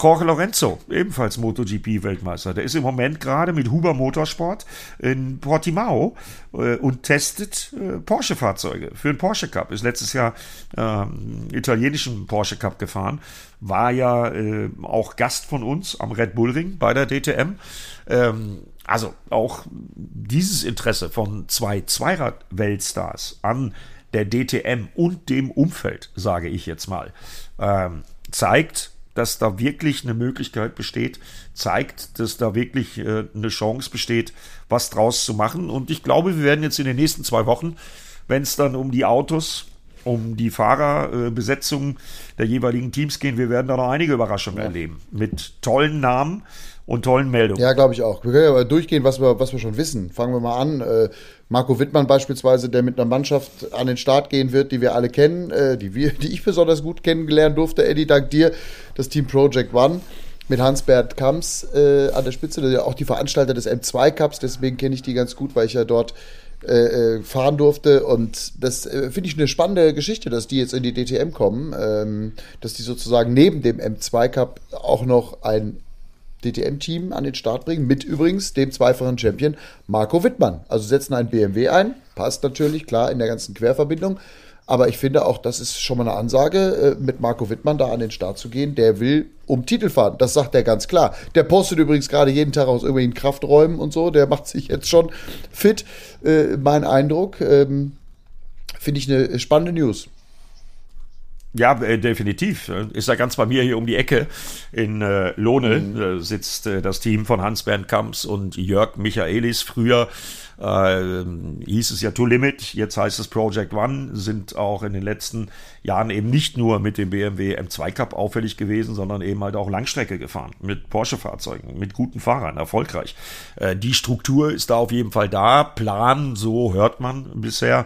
Jorge Lorenzo, ebenfalls MotoGP-Weltmeister, der ist im Moment gerade mit Huber Motorsport in Portimao äh, und testet äh, Porsche-Fahrzeuge für den Porsche Cup. Ist letztes Jahr äh, italienischen Porsche Cup gefahren, war ja äh, auch Gast von uns am Red Bull Ring bei der DTM. Ähm, also auch dieses Interesse von zwei Zweirad-Weltstars an der DTM und dem Umfeld, sage ich jetzt mal, ähm, zeigt, dass da wirklich eine Möglichkeit besteht, zeigt, dass da wirklich äh, eine Chance besteht, was draus zu machen. Und ich glaube, wir werden jetzt in den nächsten zwei Wochen, wenn es dann um die Autos, um die Fahrerbesetzung äh, der jeweiligen Teams gehen, wir werden da noch einige Überraschungen ja. erleben. Mit tollen Namen und tollen Meldungen. Ja, glaube ich auch. Wir können ja mal durchgehen, was wir, was wir schon wissen. Fangen wir mal an. Äh, Marco Wittmann beispielsweise, der mit einer Mannschaft an den Start gehen wird, die wir alle kennen, äh, die, wir, die ich besonders gut kennengelernt durfte. Eddie, dank dir, das Team Project One mit Hans-Bert Kamps äh, an der Spitze, der ja auch die Veranstalter des M2 Cups, deswegen kenne ich die ganz gut, weil ich ja dort äh, äh fahren durfte. Und das äh, finde ich eine spannende Geschichte, dass die jetzt in die DTM kommen, ähm, dass die sozusagen neben dem M2 Cup auch noch ein DTM-Team an den Start bringen, mit übrigens dem zweifachen Champion Marco Wittmann. Also setzen einen BMW ein, passt natürlich, klar, in der ganzen Querverbindung. Aber ich finde auch, das ist schon mal eine Ansage, äh, mit Marco Wittmann da an den Start zu gehen. Der will um Titel fahren. Das sagt er ganz klar. Der postet übrigens gerade jeden Tag aus irgendwelchen Krafträumen und so. Der macht sich jetzt schon fit. Äh, mein Eindruck. Ähm, finde ich eine spannende News. Ja, äh, definitiv. Ist ja ganz bei mir hier um die Ecke. In äh, Lohne mhm. äh, sitzt äh, das Team von Hans-Bernd Kamps und Jörg Michaelis. Früher äh, hieß es ja To Limit, jetzt heißt es Project One, sind auch in den letzten Jahren eben nicht nur mit dem BMW M2 Cup auffällig gewesen, sondern eben halt auch Langstrecke gefahren, mit Porsche-Fahrzeugen, mit guten Fahrern, erfolgreich. Äh, die Struktur ist da auf jeden Fall da. Plan, so hört man bisher,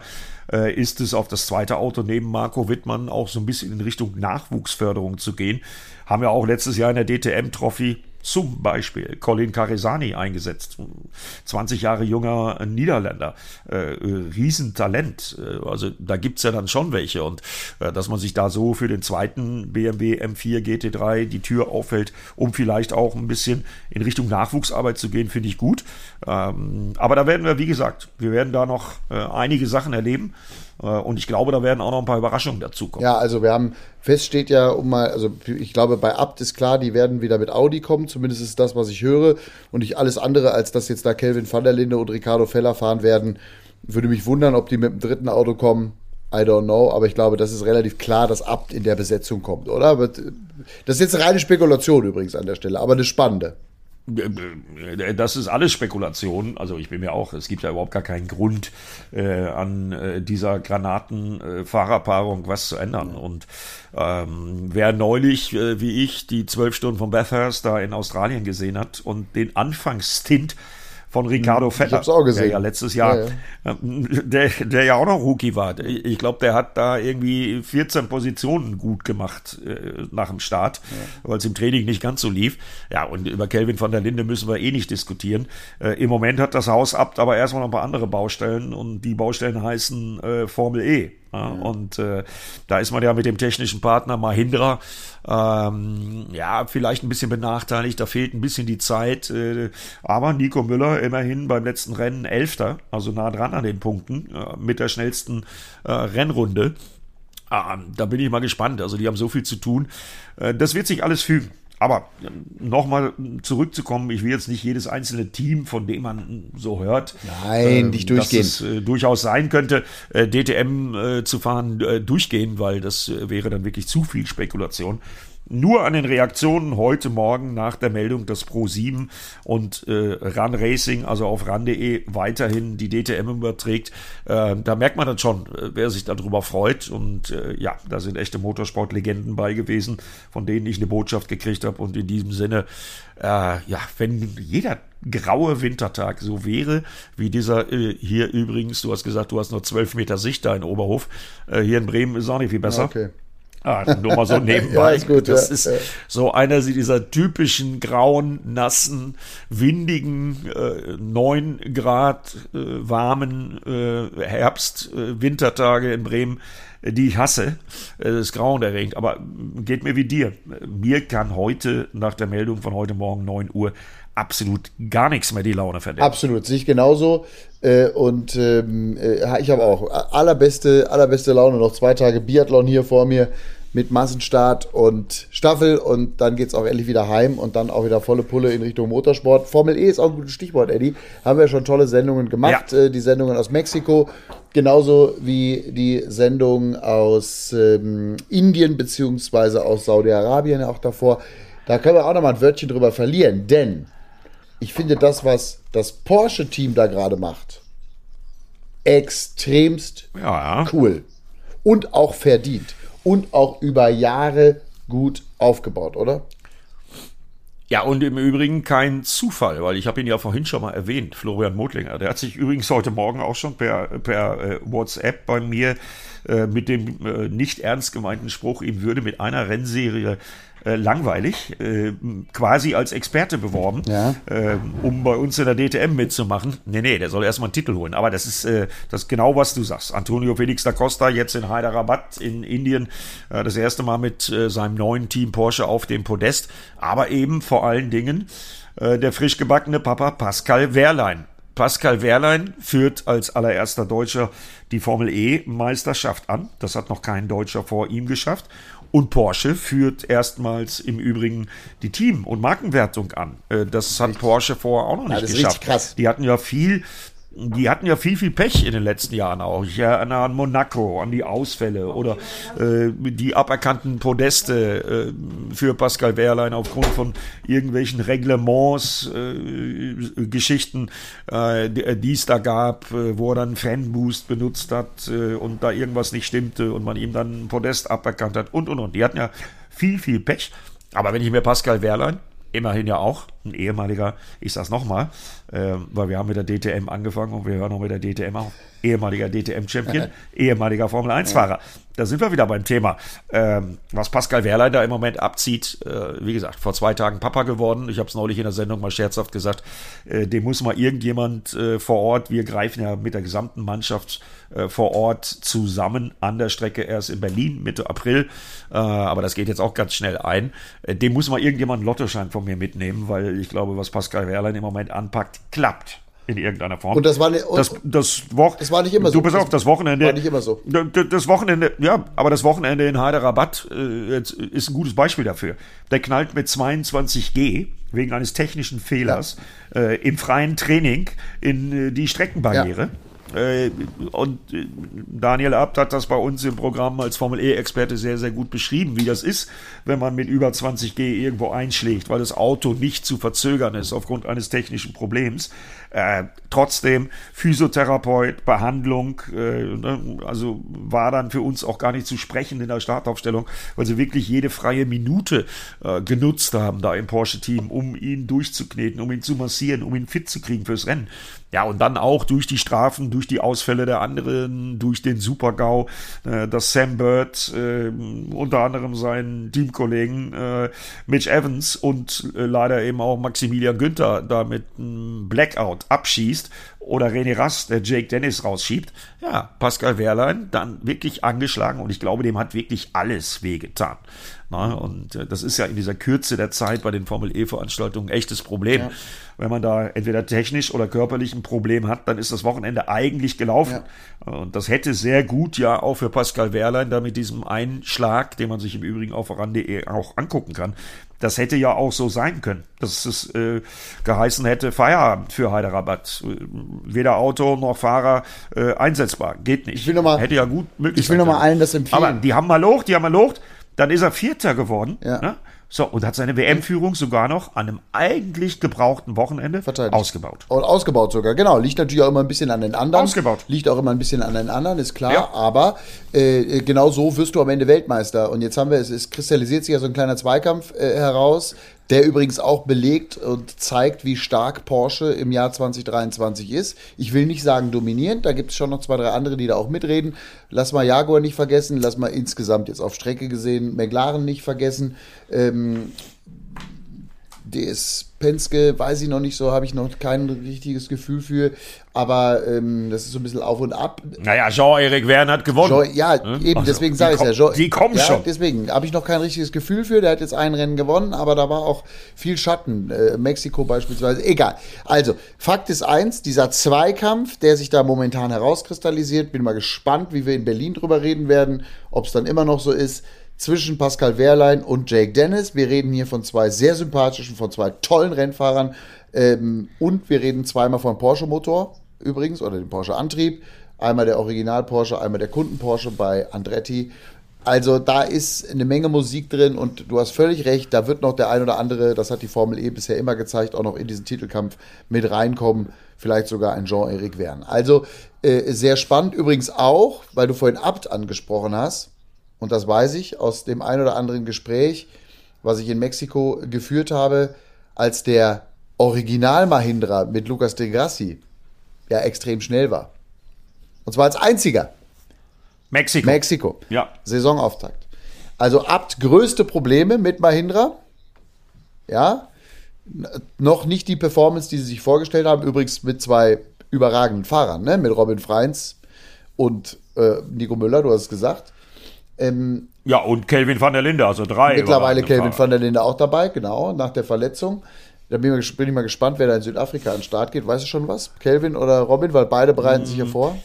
äh, ist es auf das zweite Auto neben Marco Wittmann auch so ein bisschen in Richtung Nachwuchsförderung zu gehen. Haben wir auch letztes Jahr in der DTM-Trophy zum Beispiel Colin Caresani eingesetzt. 20 Jahre junger Niederländer. Äh, Riesentalent. Äh, also da gibt's ja dann schon welche. Und äh, dass man sich da so für den zweiten BMW M4 GT3 die Tür auffällt, um vielleicht auch ein bisschen in Richtung Nachwuchsarbeit zu gehen, finde ich gut. Ähm, aber da werden wir, wie gesagt, wir werden da noch äh, einige Sachen erleben. Äh, und ich glaube, da werden auch noch ein paar Überraschungen dazukommen. Ja, also wir haben, fest steht ja, um mal, also ich glaube, bei Abt ist klar, die werden wieder mit Audi kommen, zumindest ist das, was ich höre. Und nicht alles andere, als dass jetzt da Kelvin van der Linde und Ricardo Feller fahren werden. Würde mich wundern, ob die mit dem dritten Auto kommen. I don't know, aber ich glaube, das ist relativ klar, dass Abt in der Besetzung kommt, oder? Das ist jetzt eine reine Spekulation übrigens an der Stelle, aber eine spannende. Das ist alles Spekulation. Also ich bin mir auch, es gibt ja überhaupt gar keinen Grund äh, an äh, dieser Granatenfahrerpaarung äh, was zu ändern. Und ähm, wer neulich, äh, wie ich, die zwölf Stunden von Bathurst da in Australien gesehen hat und den Anfangsstint von Ricardo Vetter, der ja letztes Jahr, ja, ja. Ähm, der, der ja auch noch Rookie war. Ich glaube, der hat da irgendwie 14 Positionen gut gemacht äh, nach dem Start, ja. weil es im Training nicht ganz so lief. Ja, und über Kelvin von der Linde müssen wir eh nicht diskutieren. Äh, Im Moment hat das Haus Abt aber erstmal noch ein paar andere Baustellen und die Baustellen heißen äh, Formel E. Ja, und äh, da ist man ja mit dem technischen Partner Mahindra ähm, ja vielleicht ein bisschen benachteiligt. Da fehlt ein bisschen die Zeit. Äh, aber Nico Müller immerhin beim letzten Rennen Elfter, also nah dran an den Punkten äh, mit der schnellsten äh, Rennrunde. Ah, da bin ich mal gespannt. Also die haben so viel zu tun. Äh, das wird sich alles fügen. Aber ähm, nochmal zurückzukommen, ich will jetzt nicht jedes einzelne Team, von dem man so hört. Nein, äh, nicht durchgehen. Dass es äh, durchaus sein könnte, äh, DTM äh, zu fahren, äh, durchgehen, weil das äh, wäre dann wirklich zu viel Spekulation nur an den Reaktionen heute Morgen nach der Meldung, dass Pro7 und äh, Run Racing, also auf ran.de, weiterhin die DTM überträgt. Äh, da merkt man dann schon, äh, wer sich darüber freut. Und äh, ja, da sind echte Motorsportlegenden bei gewesen, von denen ich eine Botschaft gekriegt habe. Und in diesem Sinne, äh, ja, wenn jeder graue Wintertag so wäre, wie dieser äh, hier übrigens, du hast gesagt, du hast nur zwölf Meter Sicht da in Oberhof. Äh, hier in Bremen ist auch nicht viel besser. Okay. Ah, nur mal so nebenbei. ja, gut, das ja, ist ja. so einer dieser typischen grauen, nassen, windigen, äh, 9 Grad äh, warmen äh, Herbst-Wintertage in Bremen, die ich hasse. Das ist grauenerregend, aber geht mir wie dir. Mir kann heute nach der Meldung von heute Morgen 9 Uhr absolut gar nichts mehr die Laune verderben. Absolut, sehe ich genauso. Äh, und ähm, äh, ich habe auch allerbeste, allerbeste Laune. Noch zwei Tage Biathlon hier vor mir. mit Massenstart und Staffel und dann geht es auch endlich wieder heim und dann auch wieder volle Pulle in Richtung Motorsport. Formel E ist auch ein gutes Stichwort, Eddie. Haben wir schon tolle Sendungen gemacht, ja. äh, die Sendungen aus Mexiko, genauso wie die Sendung aus ähm, Indien beziehungsweise aus Saudi-Arabien auch davor. Da können wir auch noch mal ein Wörtchen drüber verlieren, denn ich finde das, was das Porsche-Team da gerade macht, extremst ja. cool und auch verdient und auch über Jahre gut aufgebaut, oder? Ja, und im Übrigen kein Zufall, weil ich habe ihn ja vorhin schon mal erwähnt, Florian Modlinger. Der hat sich übrigens heute Morgen auch schon per, per äh, WhatsApp bei mir äh, mit dem äh, nicht ernst gemeinten Spruch, ihm würde mit einer Rennserie äh, langweilig, äh, quasi als Experte beworben, ja. äh, um bei uns in der DTM mitzumachen. Nee, nee, der soll erstmal einen Titel holen. Aber das ist, äh, das ist genau, was du sagst. Antonio Felix da Costa jetzt in Hyderabad in Indien, äh, das erste Mal mit seinem neuen Team Porsche auf dem Podest, aber eben vor allen Dingen der frisch gebackene Papa Pascal Wehrlein. Pascal Wehrlein führt als allererster Deutscher die Formel E Meisterschaft an. Das hat noch kein Deutscher vor ihm geschafft. Und Porsche führt erstmals im Übrigen die Team- und Markenwertung an. Äh, das hat Porsche vorher auch noch nicht ja, das geschafft. Ist krass. Die hatten ja viel die hatten ja viel, viel Pech in den letzten Jahren auch. Ich erinnere an Monaco, an die Ausfälle oder äh, die aberkannten Podeste äh, für Pascal Wehrlein aufgrund von irgendwelchen Reglements, äh, Geschichten, äh, die es da gab, äh, wo er dann Fanboost benutzt hat äh, und da irgendwas nicht stimmte und man ihm dann ein Podest aberkannt hat und und und. Die hatten ja viel, viel Pech. Aber wenn ich mir Pascal Wehrlein, immerhin ja auch ein ehemaliger, ich sag's nochmal, äh, weil wir haben mit der DTM angefangen und wir hören auch mit der DTM auf. Ehemaliger DTM-Champion, ehemaliger Formel-1-Fahrer. Da sind wir wieder beim Thema. Ähm, was Pascal Wehrlein da im Moment abzieht, äh, wie gesagt, vor zwei Tagen Papa geworden. Ich habe es neulich in der Sendung mal scherzhaft gesagt, äh, dem muss mal irgendjemand äh, vor Ort, wir greifen ja mit der gesamten Mannschaft äh, vor Ort zusammen an der Strecke erst in Berlin Mitte April, äh, aber das geht jetzt auch ganz schnell ein. Dem muss mal irgendjemand einen Lottoschein von mir mitnehmen, weil ich glaube, was Pascal Wehrlein im Moment anpackt, klappt in irgendeiner Form. Und das war, ne, und, das, das, Wo das war nicht immer so. Du pass auf, das Wochenende. War nicht immer so. Das Wochenende, ja, aber das Wochenende in Hyderabad äh, ist ein gutes Beispiel dafür. Der knallt mit 22G wegen eines technischen Fehlers ja. äh, im freien Training in äh, die Streckenbarriere. Ja. Äh, und äh, Daniel Abt hat das bei uns im Programm als Formel E-Experte sehr, sehr gut beschrieben, wie das ist, wenn man mit über 20 G irgendwo einschlägt, weil das Auto nicht zu verzögern ist aufgrund eines technischen Problems. Äh, trotzdem Physiotherapeut, Behandlung, äh, ne, also war dann für uns auch gar nicht zu sprechen in der Startaufstellung, weil sie wirklich jede freie Minute äh, genutzt haben da im Porsche-Team, um ihn durchzukneten, um ihn zu massieren, um ihn fit zu kriegen fürs Rennen. Ja, und dann auch durch die Strafen, durch die Ausfälle der anderen, durch den Super-GAU, äh, dass Sam Bird äh, unter anderem seinen Teamkollegen äh, Mitch Evans und äh, leider eben auch Maximilian Günther da mit einem Blackout abschießt oder René Rast, der Jake Dennis rausschiebt. Ja, Pascal Wehrlein dann wirklich angeschlagen und ich glaube, dem hat wirklich alles wehgetan. Na, und äh, das ist ja in dieser Kürze der Zeit bei den Formel E-Veranstaltungen ein echtes Problem. Ja wenn man da entweder technisch oder körperlich ein Problem hat, dann ist das Wochenende eigentlich gelaufen. Ja. Und das hätte sehr gut ja auch für Pascal Wehrlein da mit diesem Einschlag, den man sich im Übrigen auf voran.de auch angucken kann, das hätte ja auch so sein können, dass es äh, geheißen hätte, Feierabend für Hyderabad. Weder Auto noch Fahrer äh, einsetzbar. Geht nicht. Ich will noch mal, hätte ja gut möglich Ich will nochmal allen das empfehlen. Aber die haben mal locht, die haben mal locht. Dann ist er Vierter geworden. Ja. Ne? So, und hat seine WM-Führung sogar noch an einem eigentlich gebrauchten Wochenende Verteidigt. ausgebaut. Und ausgebaut sogar, genau. Liegt natürlich auch immer ein bisschen an den anderen. Ausgebaut. Liegt auch immer ein bisschen an den anderen, ist klar. Ja. Aber äh, genau so wirst du am Ende Weltmeister. Und jetzt haben wir, es, es kristallisiert sich ja so ein kleiner Zweikampf äh, heraus der übrigens auch belegt und zeigt, wie stark Porsche im Jahr 2023 ist. Ich will nicht sagen dominierend, da gibt es schon noch zwei, drei andere, die da auch mitreden. Lass mal Jaguar nicht vergessen, lass mal insgesamt jetzt auf Strecke gesehen McLaren nicht vergessen. Ähm, DS Penske, weiß ich noch nicht so, habe ich noch kein richtiges Gefühl für. Aber ähm, das ist so ein bisschen auf und ab. Naja, Jean-Eric Verne hat gewonnen. Jean, ja, hm? eben, also, deswegen sage ich ja. Jean, die kommen ja, schon. Deswegen habe ich noch kein richtiges Gefühl für. Der hat jetzt ein Rennen gewonnen, aber da war auch viel Schatten. Äh, Mexiko beispielsweise. Egal. Also, Fakt ist eins, dieser Zweikampf, der sich da momentan herauskristallisiert, bin mal gespannt, wie wir in Berlin drüber reden werden, ob es dann immer noch so ist zwischen Pascal Wehrlein und Jake Dennis. Wir reden hier von zwei sehr sympathischen, von zwei tollen Rennfahrern. Ähm, und wir reden zweimal vom Porsche-Motor übrigens oder dem Porsche-Antrieb. Einmal der Original-Porsche, einmal der Kunden-Porsche bei Andretti. Also da ist eine Menge Musik drin und du hast völlig recht, da wird noch der ein oder andere, das hat die Formel E bisher immer gezeigt, auch noch in diesen Titelkampf mit reinkommen. Vielleicht sogar ein Jean-Éric Verne. Also äh, sehr spannend. Übrigens auch, weil du vorhin Abt angesprochen hast, und das weiß ich aus dem ein oder anderen Gespräch, was ich in Mexiko geführt habe, als der Original Mahindra mit Lucas de Grassi ja extrem schnell war. Und zwar als einziger. Mexiko. Mexiko. Ja. Saisonauftakt. Also Abt größte Probleme mit Mahindra. Ja. Noch nicht die Performance, die sie sich vorgestellt haben. Übrigens mit zwei überragenden Fahrern, ne? Mit Robin Freins und äh, Nico Müller, du hast es gesagt. Ähm, Ja, und Kelvin van der Linde, also drei. mittlerweile Kelvin van der Linde auch dabei, genau, nach der Verletzung. Da bin ich, mal, gespannt, wer da in Südafrika an den Start geht. Weißt du schon was? Kelvin oder Robin? Weil beide bereiten Mm. sich ja vor.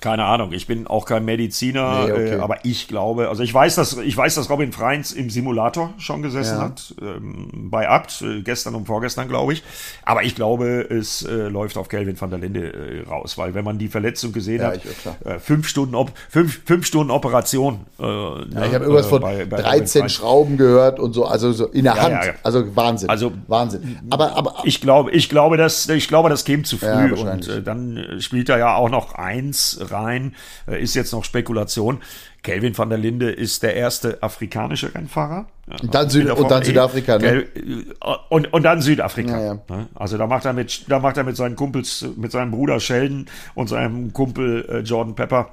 Keine Ahnung, ich bin auch kein Mediziner, Nee, okay. äh, aber ich glaube, also ich weiß, dass ich weiß, dass Robin Freins im Simulator schon gesessen Ja. hat, ähm, bei Abt, äh, gestern und vorgestern, glaube ich. Aber ich glaube, es äh, läuft auf Kelvin van der Linde äh, raus, weil wenn man die Verletzung gesehen Ja, hat, äh, fünf Stunden Op fünf, fünf Stunden Operation. Äh, Ja, ich habe irgendwas äh, von bei- bei Robin 13 Freins. Schrauben gehört und so, also so in der Hand. Also Wahnsinn. Also- Wahnsinn. Aber, aber Ich glaube, ich glaube, das, ich glaube, das käme zu früh und äh, dann äh, spielt da ja auch noch eins rein, äh, ist jetzt noch Spekulation. Kelvin van der Linde ist der erste afrikanische Rennfahrer. Und dann Süd- und dann E. Südafrika, ne? Äh, Und, und dann Südafrika. Ja, ja. ne? Also da macht er mit, da macht er mit seinen Kumpels, mit seinem Bruder Sheldon und seinem Kumpel äh, Jordan Pepper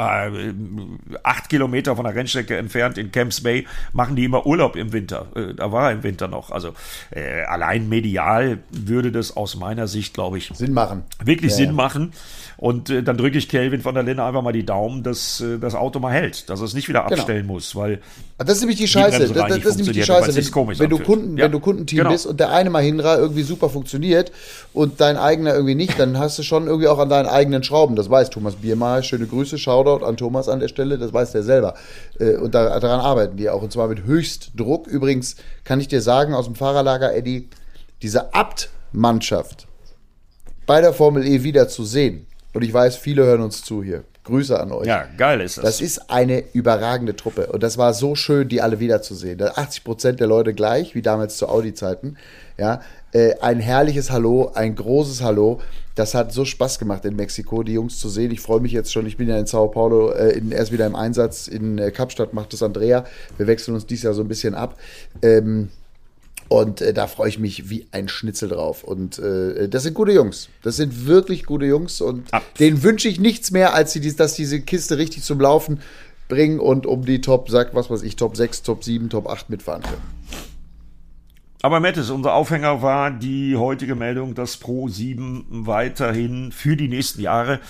äh, acht Kilometer von der Rennstrecke entfernt in Camps Bay machen die immer Urlaub im Winter. Äh, da war er im Winter noch. Also äh, allein medial würde das aus meiner Sicht, glaube ich, Sinn machen. wirklich Ja, Sinn ja. machen. Und dann drücke ich Kelvin von der Linde einfach mal die Daumen, dass das Auto mal hält, dass es nicht wieder Genau. abstellen muss, weil Das ist nämlich die Scheiße. Bremse Das, das, ist nämlich die Scheiße. Wenn, komisch wenn, du. Kunden, Ja, wenn du Kundenteam genau. bist und der eine Mahindra irgendwie super funktioniert und dein eigener irgendwie nicht, dann hast du schon irgendwie auch an deinen eigenen Schrauben. Das weiß Thomas Biermeier. Schöne Grüße, Shoutout an Thomas an der Stelle. Das weiß der selber. Äh, Und da, daran arbeiten die auch. Und zwar mit Höchstdruck. Übrigens kann ich dir sagen, aus dem Fahrerlager, Eddie, diese Abt-Mannschaft bei der Formel E wieder zu sehen. Und ich weiß, viele hören uns zu hier. Grüße an euch. ja, geil ist das. Das ist eine überragende Truppe. Und das war so schön, die alle wiederzusehen. Da 80 Prozent der Leute gleich, wie damals zu Audi-Zeiten. Ja, äh, ein herrliches Hallo, ein großes Hallo. Das hat so Spaß gemacht in Mexiko, die Jungs zu sehen. Ich freue mich jetzt schon. Ich bin ja in Sao Paulo, äh, in, erst wieder im Einsatz. In äh, Kapstadt macht das Andrea. Wir wechseln uns dieses Jahr so ein bisschen ab. Ähm, und äh, da freue ich mich wie ein Schnitzel drauf. Und äh, das sind gute Jungs. Das sind wirklich gute Jungs. Und Ab. denen wünsche ich nichts mehr, als sie, dass diese Kiste richtig zum Laufen bringen und um die Top, sag was weiß ich, Top 6, Top 7, Top 8 mitfahren können. Aber Mattes, unser Aufhänger war die heutige Meldung, dass Pro 7 weiterhin für die nächsten Jahre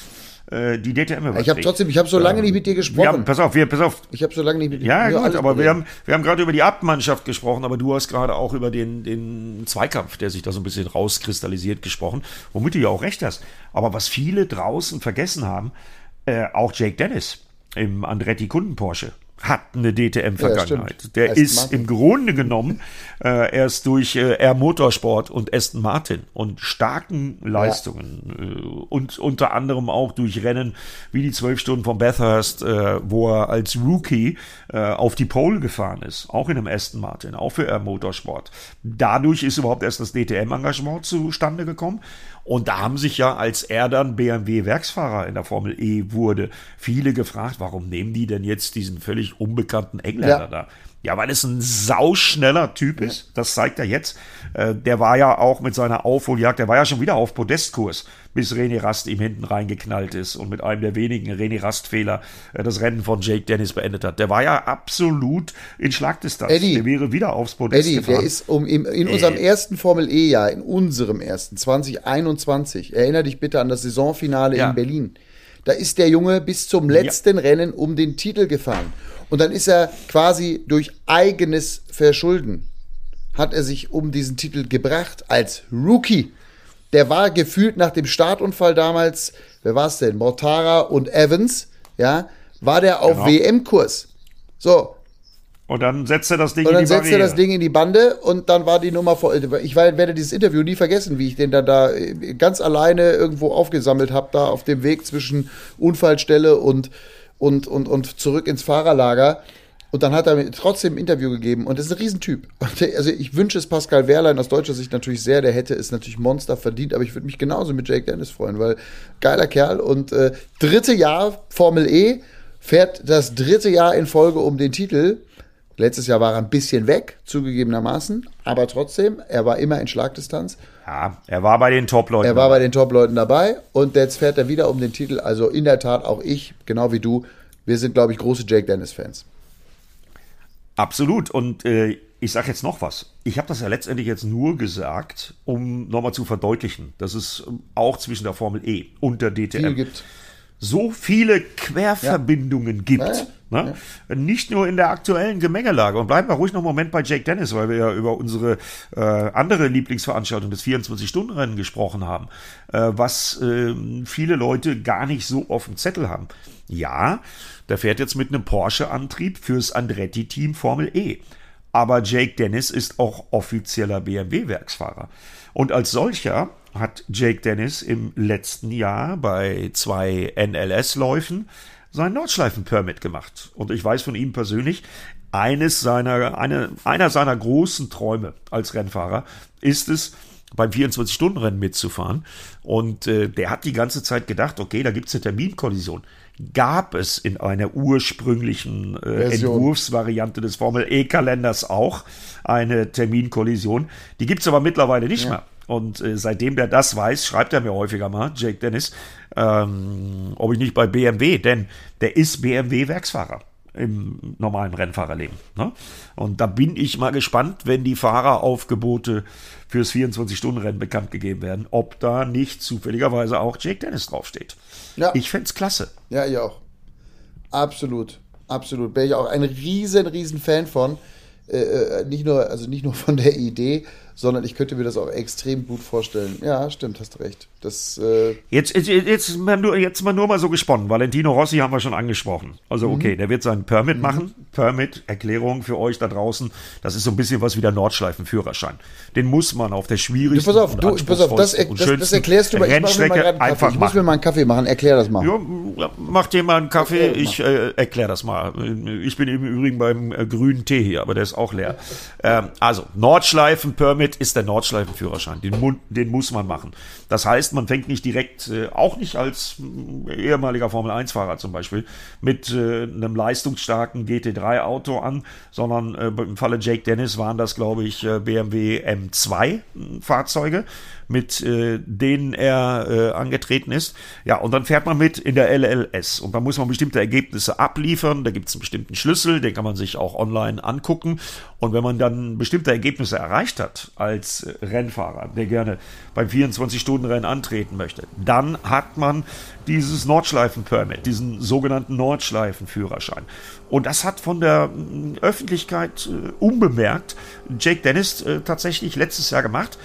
äh, die DTM überträgt. Ich habe trotzdem, ich habe so lange nicht mit dir gesprochen. haben, pass auf, wir, pass auf, ich habe so lange nicht mit dir Ja, gut, aber wir haben, wir haben gerade über die Abmannschaft gesprochen, aber du hast gerade auch über den, den Zweikampf, der sich da so ein bisschen rauskristallisiert, gesprochen, womit du ja auch recht hast. Aber was viele draußen vergessen haben, äh, auch Jake Dennis im Andretti Kunden Porsche hat eine DTM-Vergangenheit. stimmt. der Aston ist Martin. im Grunde genommen äh, erst durch äh, R Motorsport und Aston Martin und starken Leistungen äh, und unter anderem auch durch Rennen wie die zwölf Stunden von Bathurst, äh, wo er als Rookie äh, auf die Pole gefahren ist, auch in einem Aston Martin, auch für R Motorsport. Dadurch ist überhaupt erst das DTM-Engagement zustande gekommen. Und da haben sich ja, als er dann BMW-Werksfahrer in der Formel E wurde, viele gefragt, warum nehmen die denn jetzt diesen völlig unbekannten Engländer Ja. da? Ja, weil es ein sauschneller Typ ist. Das zeigt er jetzt. Äh, der war ja auch mit seiner Aufholjagd, der war ja schon wieder auf Podestkurs, bis René Rast ihm hinten reingeknallt ist und mit einem der wenigen René Rast-Fehler äh, das Rennen von Jake Dennis beendet hat. Der war ja absolut in Schlagdistanz. Eddie. der wäre wieder aufs Podest Eddie, gefahren. der ist um im, in unserem ersten Formel E-Jahr, in unserem ersten, 2021, erinnere dich bitte an das Saisonfinale Ja. in Berlin. Da ist der Junge bis zum letzten Rennen um den Titel gefahren. Und dann ist er quasi durch eigenes Verschulden, hat er sich um diesen Titel gebracht als Rookie. Der war gefühlt nach dem Startunfall damals, wer war es denn? Mortara und Evans, ja, war der auf Genau. WM-Kurs. So, Und dann setzt er das Ding in die setzt Barriere. Bande und dann war die das Ding in die Bande und dann war die Nummer vor. Ich werde dieses Interview nie vergessen, wie ich den dann da äh, ganz alleine irgendwo aufgesammelt habe, da auf dem Weg zwischen Unfallstelle und, und, und, und zurück ins Fahrerlager. Und dann hat er trotzdem ein Interview gegeben und das ist ein Riesentyp. Also ich wünsche es Pascal Wehrlein aus deutscher Sicht natürlich sehr, der hätte es natürlich Monster verdient, aber ich würde mich genauso mit Jake Dennis freuen, weil geiler Kerl und äh, dritte Jahr Formel E, fährt das dritte Jahr in Folge um den Titel. Letztes Jahr war er ein bisschen weg, zugegebenermaßen, aber trotzdem, er war immer in Schlagdistanz. Ja, er war bei den Top-Leuten. Er war bei den Top-Leuten dabei und jetzt fährt er wieder um den Titel. Also in der Tat auch ich, genau wie du, wir sind, glaube ich, große Jake Dennis-Fans. Absolut. Und äh, ich sage jetzt noch was. Ich habe das ja letztendlich jetzt nur gesagt, um nochmal zu verdeutlichen, dass es auch zwischen der Formel E und der DTM Viel gibt. So viele Querverbindungen gibt. Ja, Ne? Nicht nur in der aktuellen Gemengelage. Und bleiben wir ruhig noch einen Moment bei Jake Dennis, weil wir ja über unsere äh, andere Lieblingsveranstaltung des 24-Stunden-Rennen gesprochen haben, äh, was äh, viele Leute gar nicht so auf dem Zettel haben. Ja, der fährt jetzt mit einem Porsche-Antrieb fürs Andretti-Team Formel E. Aber Jake Dennis ist auch offizieller BMW-Werksfahrer. Und als solcher hat Jake Dennis im letzten Jahr bei zwei NLS-Läufen sein Nordschleifen-Permit gemacht. Und ich weiß von ihm persönlich, eines seiner, eine, einer seiner großen Träume als Rennfahrer ist es, beim 24-Stunden-Rennen mitzufahren. Und äh, der hat die ganze Zeit gedacht, okay, da gibt es eine Terminkollision. Gab es in einer ursprünglichen äh. Entwurfsvariante des Formel-E-Kalenders auch eine Terminkollision. Die gibt es aber mittlerweile nicht mehr. Und äh, seitdem der das weiß, schreibt er mir häufiger mal, Jake Dennis, ähm, ob ich nicht bei BMW, denn der ist BMW-Werksfahrer im normalen Rennfahrerleben. Ne? Und da bin ich mal gespannt, wenn die Fahreraufgebote fürs 24-Stunden-Rennen bekannt gegeben werden, ob da nicht zufälligerweise auch Jake Dennis draufsteht. Ja. Ich fänd's klasse. Ja, ich auch. Absolut. Absolut. Bin ich auch ein riesen, riesen Fan von. Äh, äh, nicht nur, also nicht nur von der Idee, sondern ich könnte mir das auch extrem gut vorstellen. Ja, stimmt, hast recht. Das, äh, Jetzt, jetzt, jetzt, mal nur, jetzt mal nur mal so gesponnen. Valentino Rossi haben wir schon angesprochen. Also Mhm. okay, der wird seinen Permit machen. Permit, Erklärung für euch da draußen. Das ist so ein bisschen was wie der Nordschleifenführerschein. Den muss man auf der du, schwierigsten pass auf, und du, pass auf, das, das, das, erklärst du mal. Ich mir Rennstrecke Kaffee. einfach Ich muss mir machen. mal einen Kaffee machen. Erklär das mal. Ja, mach dir mal einen Kaffee, Erklär ich äh, erkläre das mal. Ich bin im Übrigen beim äh, grünen Tee hier, aber der ist auch leer. Ähm, also, Nordschleifen-Permit ist der Nordschleifenführerschein. Den, den muss man machen. Das heißt, man fängt nicht direkt, äh, auch nicht als mh, ehemaliger Formel-1-Fahrer zum Beispiel, mit äh, einem leistungsstarken GT3-Auto an, sondern äh, im Falle Jake Dennis waren das, glaube ich, äh, BMW M2-Fahrzeuge mit äh, denen er äh, angetreten ist. Ja, und dann fährt man mit in der LLS und da muss man bestimmte Ergebnisse abliefern. Da gibt es einen bestimmten Schlüssel, den kann man sich auch online angucken. Und wenn man dann bestimmte Ergebnisse erreicht hat als äh, Rennfahrer, der gerne beim 24-Stunden-Rennen antreten möchte, dann hat man dieses Nordschleifen-Permit, diesen sogenannten Nordschleifen-Führerschein. Und das hat von der mm, Öffentlichkeit äh, unbemerkt Jake Dennis äh, tatsächlich letztes Jahr gemacht.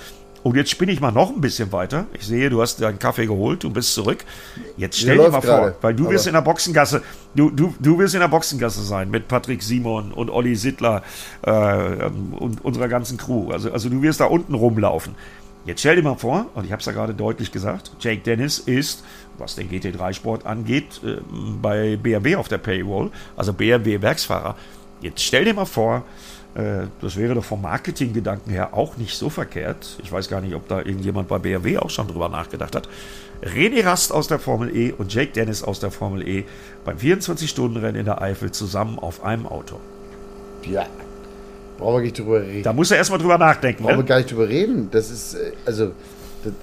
Und jetzt spinne ich mal noch ein bisschen weiter. Ich sehe, du hast deinen Kaffee geholt, du bist zurück. Jetzt stell dir läuft mal vor, gerade, weil du wirst in der Boxengasse, du, du, du wirst in der Boxengasse sein mit Patrick Simon und Olli Sittler äh, und unserer ganzen Crew. Also, also du wirst da unten rumlaufen. Jetzt stell dir mal vor, und ich habe es ja gerade deutlich gesagt, Jake Dennis ist, was den GT3-Sport angeht, äh, bei BMW auf der Paywall, also BMW-Werksfahrer. Jetzt stell dir mal vor, das wäre doch vom Marketinggedanken her auch nicht so verkehrt. Ich weiß gar nicht, ob da irgendjemand bei BMW auch schon drüber nachgedacht hat. René Rast aus der Formel E und Jake Dennis aus der Formel E beim 24-Stunden-Rennen in der Eifel zusammen auf einem Auto. Ja. Brauchen wir nicht drüber reden. Da muss er erstmal drüber nachdenken. Brauchen wir Ne? gar nicht drüber reden. Das ist, äh, also,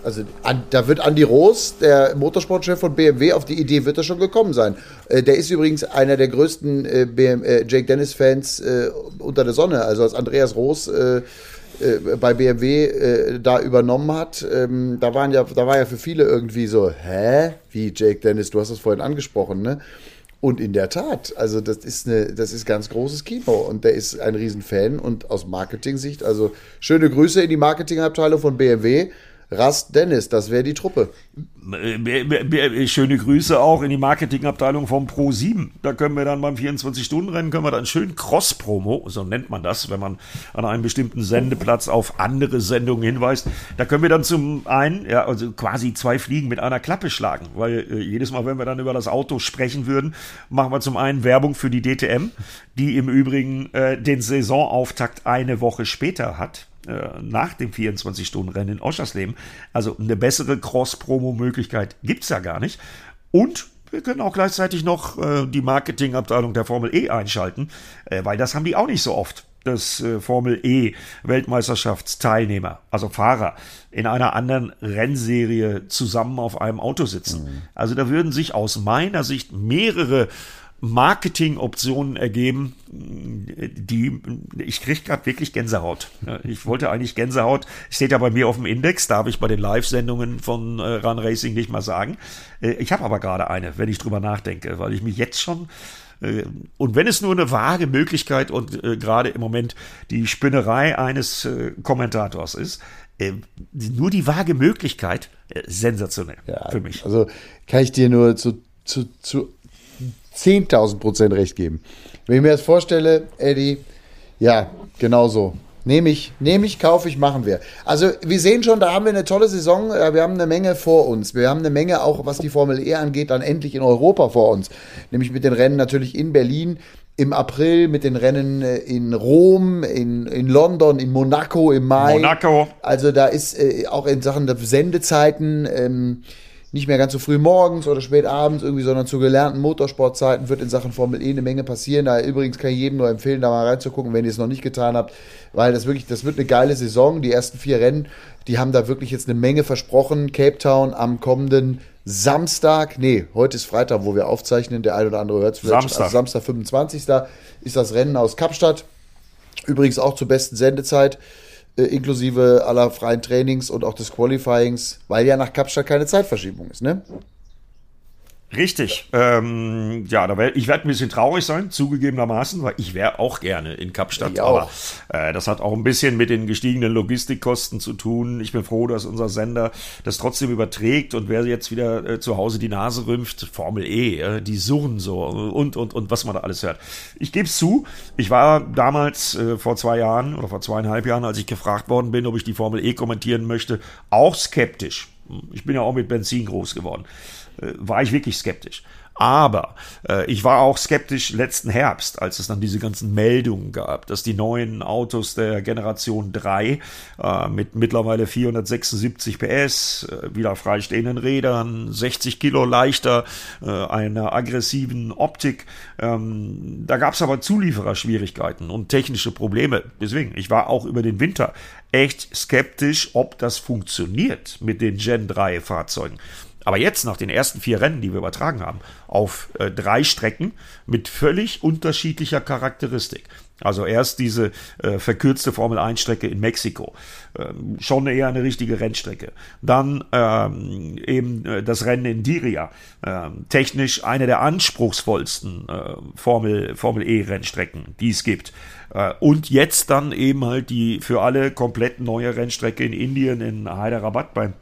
also an, da wird Andy Roos, der Motorsportchef von BMW, auf die Idee wird er schon gekommen sein. Äh, der ist übrigens einer der größten äh, BM, äh, Jake Dennis-Fans äh, unter der Sonne. Also als Andreas Roos äh, äh, bei BMW da übernommen hat, ähm, da waren ja, da war ja für viele irgendwie so, hä? Wie Jake Dennis, du hast es vorhin angesprochen, ne? Und in der Tat, also das ist eine, das ist ganz großes Kino und der ist ein Riesenfan und aus Marketing-Sicht, also schöne Grüße in die Marketingabteilung von BMW. Rast Dennis, das wäre die Truppe. Äh, schöne Grüße auch in die Marketingabteilung vom Pro 7. Da können wir dann beim 24-Stunden-Rennen, können wir dann schön Cross-Promo, so nennt man das, wenn man an einem bestimmten Sendeplatz auf andere Sendungen hinweist. Da können wir dann zum einen, ja, also quasi zwei Fliegen mit einer Klappe schlagen, weil äh, jedes Mal, wenn wir dann über das Auto sprechen würden, machen wir zum einen Werbung für die DTM, die im Übrigen äh, den Saisonauftakt eine Woche später hat äh, nach dem 24-Stunden-Rennen in Oschersleben. Also eine bessere Cross-Promo-Möglichkeit gibt es ja gar nicht. Und wir können auch gleichzeitig noch äh, die Marketingabteilung der Formel E einschalten, äh, weil das haben die auch nicht so oft dass äh, Formel E Weltmeisterschaftsteilnehmer, also Fahrer, in einer anderen Rennserie zusammen auf einem Auto sitzen. Mhm. Also da würden sich aus meiner Sicht mehrere Marketingoptionen ergeben, die ich kriege gerade wirklich Gänsehaut. Ich wollte eigentlich Gänsehaut, steht ja bei mir auf dem Index, darf ich bei den Live-Sendungen von äh, Run Racing nicht mal sagen. Äh, ich habe aber gerade eine, wenn ich drüber nachdenke, weil ich mich jetzt schon äh, und wenn es nur eine vage Möglichkeit und gerade im Moment die Spinnerei eines Kommentators ist, nur die vage Möglichkeit, sensationell ja, für mich. Also kann ich dir nur zu, zu, zu 10.000 Prozent recht geben. Wenn ich mir das vorstelle, Eddie, ja, genau so. Nehme ich, nehme ich, kaufe ich, machen wir. Also wir sehen schon, da haben wir eine tolle Saison. Wir haben eine Menge vor uns. Wir haben eine Menge auch, was die Formel E angeht, dann endlich in Europa vor uns. Nämlich mit den Rennen natürlich in Berlin im April, mit den Rennen äh, in Rom, in, in London, in Monaco im Mai. Monaco. Also da ist äh, auch in Sachen der Sendezeiten. Ähm, nicht mehr ganz so früh morgens oder spät abends irgendwie, sondern zu gelernten Motorsportzeiten wird in Sachen Formel E eine Menge passieren. Da übrigens kann ich jedem nur empfehlen, da mal reinzugucken, wenn ihr es noch nicht getan habt, weil das wirklich, das wird eine geile Saison. Die ersten vier Rennen, die haben da wirklich jetzt eine Menge versprochen. Cape Town am kommenden Samstag, nee, heute ist Freitag, wo wir aufzeichnen, der ein oder andere hört es vielleicht. Samstag. Also Samstag, 25. ist das Rennen aus Kapstadt. Übrigens auch zur besten Sendezeit äh, inklusive aller freien Trainings und auch des Qualifyings, weil ja nach Kapstadt keine Zeitverschiebung ist, ne? Richtig. Ähm, ja, da wär, ich werde ein bisschen traurig sein, zugegebenermaßen, weil ich wäre auch gerne in Kapstadt. Aber äh, das hat auch ein bisschen mit den gestiegenen Logistikkosten zu tun. Ich bin froh, dass unser Sender das trotzdem überträgt und wer jetzt wieder äh, zu Hause die Nase rümpft, Formel E, äh, die Surren so und, und, und was man da alles hört. Ich gebe es zu, ich war damals äh, vor zwei Jahren oder vor zweieinhalb Jahren, als ich gefragt worden bin, ob ich die Formel E kommentieren möchte, auch skeptisch. Ich bin ja auch mit Benzin groß geworden. Äh, war ich wirklich skeptisch. Aber äh, ich war auch skeptisch letzten Herbst, als es dann diese ganzen Meldungen gab, dass die neuen Autos der Generation 3 äh, mit mittlerweile 476 PS, äh, wieder freistehenden Rädern, 60 Kilo leichter, äh, einer aggressiven Optik, ähm, da gab es aber Zuliefererschwierigkeiten und technische Probleme. Deswegen, ich war auch über den Winter echt skeptisch, ob das funktioniert mit den Gen 3 Fahrzeugen. Aber jetzt, nach den ersten vier Rennen, die wir übertragen haben, auf äh, drei Strecken mit völlig unterschiedlicher Charakteristik. Also erst diese äh, verkürzte Formel 1 Strecke in Mexiko, ähm, schon eher eine richtige Rennstrecke. Dann ähm, eben äh, das Rennen in Diria, ähm, technisch eine der anspruchsvollsten äh, Formel, Formel E Rennstrecken, die es gibt. Äh, und jetzt dann eben halt die für alle komplett neue Rennstrecke in Indien, in Hyderabad beim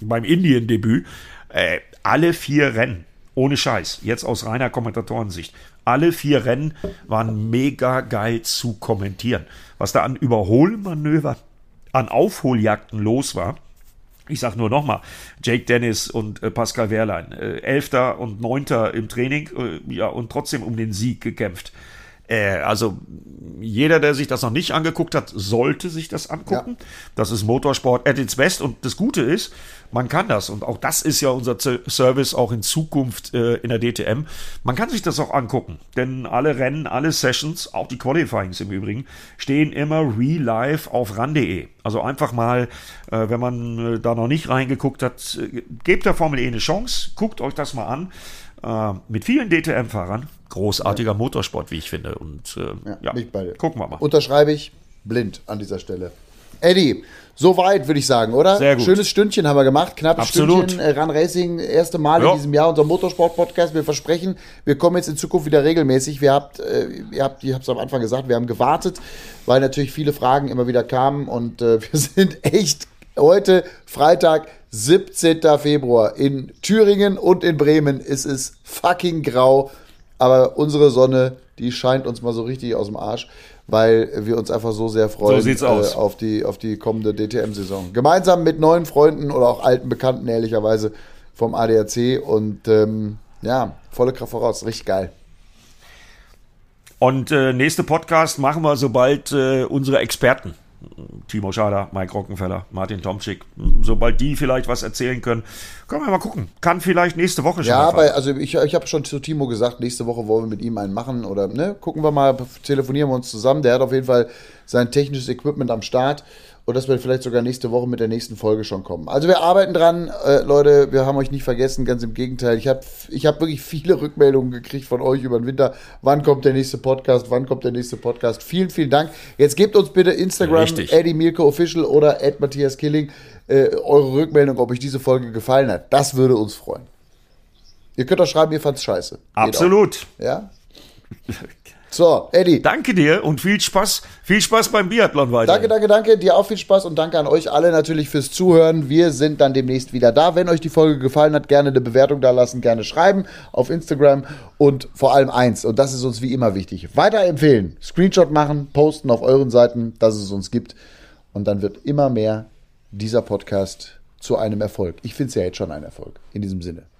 beim Indien-Debüt, äh, alle vier Rennen, ohne Scheiß, jetzt aus reiner Kommentatorensicht, alle vier Rennen waren mega geil zu kommentieren. Was da an Überholmanöver, an Aufholjagden los war, ich sag nur nochmal, Jake Dennis und äh, Pascal Wehrlein, äh, Elfter und Neunter im Training, äh, ja, und trotzdem um den Sieg gekämpft. Äh, also jeder, der sich das noch nicht angeguckt hat, sollte sich das angucken. Ja. Das ist Motorsport at its best. Und das Gute ist, man kann das. Und auch das ist ja unser Service auch in Zukunft äh, in der DTM. Man kann sich das auch angucken. Denn alle Rennen, alle Sessions, auch die Qualifyings im Übrigen, stehen immer real live auf ran.de. Also einfach mal, äh, wenn man äh, da noch nicht reingeguckt hat, äh, gebt der Formel E eine Chance, guckt euch das mal an. Äh, mit vielen DTM-Fahrern großartiger ja. Motorsport, wie ich finde. Und äh, ja, ja gucken wir mal. Unterschreibe ich blind an dieser Stelle. Eddie, soweit würde ich sagen, oder? Sehr gut. Schönes Stündchen haben wir gemacht, knappes Absolut. Stündchen. Äh, Run Racing, erste Mal ja. in diesem Jahr unser Motorsport-Podcast. Wir versprechen, wir kommen jetzt in Zukunft wieder regelmäßig. Wir habt, äh, ihr habt, ich habe es am Anfang gesagt, wir haben gewartet, weil natürlich viele Fragen immer wieder kamen und äh, wir sind echt Heute, Freitag, 17. Februar. In Thüringen und in Bremen ist es fucking grau. Aber unsere Sonne, die scheint uns mal so richtig aus dem Arsch, weil wir uns einfach so sehr freuen So. Äh, auf, die, auf die kommende DTM-Saison. Gemeinsam mit neuen Freunden oder auch alten Bekannten, ehrlicherweise, vom ADAC. Und ähm, ja, volle Kraft voraus. Richtig geil. Und äh, nächste Podcast machen wir, sobald äh, unsere Experten, Timo Schader, Mike Rockenfeller, Martin Tomczyk, sobald die vielleicht was erzählen können, können wir mal gucken. Kann vielleicht nächste Woche schon. Ja, aber also ich, ich habe schon zu Timo gesagt, nächste Woche wollen wir mit ihm einen machen oder ne, gucken wir mal, telefonieren wir uns zusammen. Der hat auf jeden Fall sein technisches Equipment am Start und das wird vielleicht sogar nächste Woche mit der nächsten Folge schon kommen. Also wir arbeiten dran, äh, Leute, wir haben euch nicht vergessen, ganz im Gegenteil. Ich habe ich hab wirklich viele Rückmeldungen gekriegt von euch über den Winter. Wann kommt der nächste Podcast? Wann kommt der nächste Podcast? Vielen, vielen Dank. Jetzt gebt uns bitte Instagram, Richtig. Eddie Mielke Official oder Ed Matthias Killing, äh, eure Rückmeldung, ob euch diese Folge gefallen hat. Das würde uns freuen. Ihr könnt auch schreiben, ihr fand's scheiße. Absolut. Ja? So, Eddie. Danke dir und viel Spaß, viel Spaß beim Biathlon weiter. Danke, danke, danke. Dir auch viel Spaß und danke an euch alle natürlich fürs Zuhören. Wir sind dann demnächst wieder da. Wenn euch die Folge gefallen hat, gerne eine Bewertung da lassen, gerne schreiben auf Instagram und vor allem eins, und das ist uns wie immer wichtig, weiterempfehlen. Screenshot machen, posten auf euren Seiten, dass es uns gibt. Und dann wird immer mehr dieser Podcast zu einem Erfolg. Ich finde es ja jetzt schon ein Erfolg. In diesem Sinne.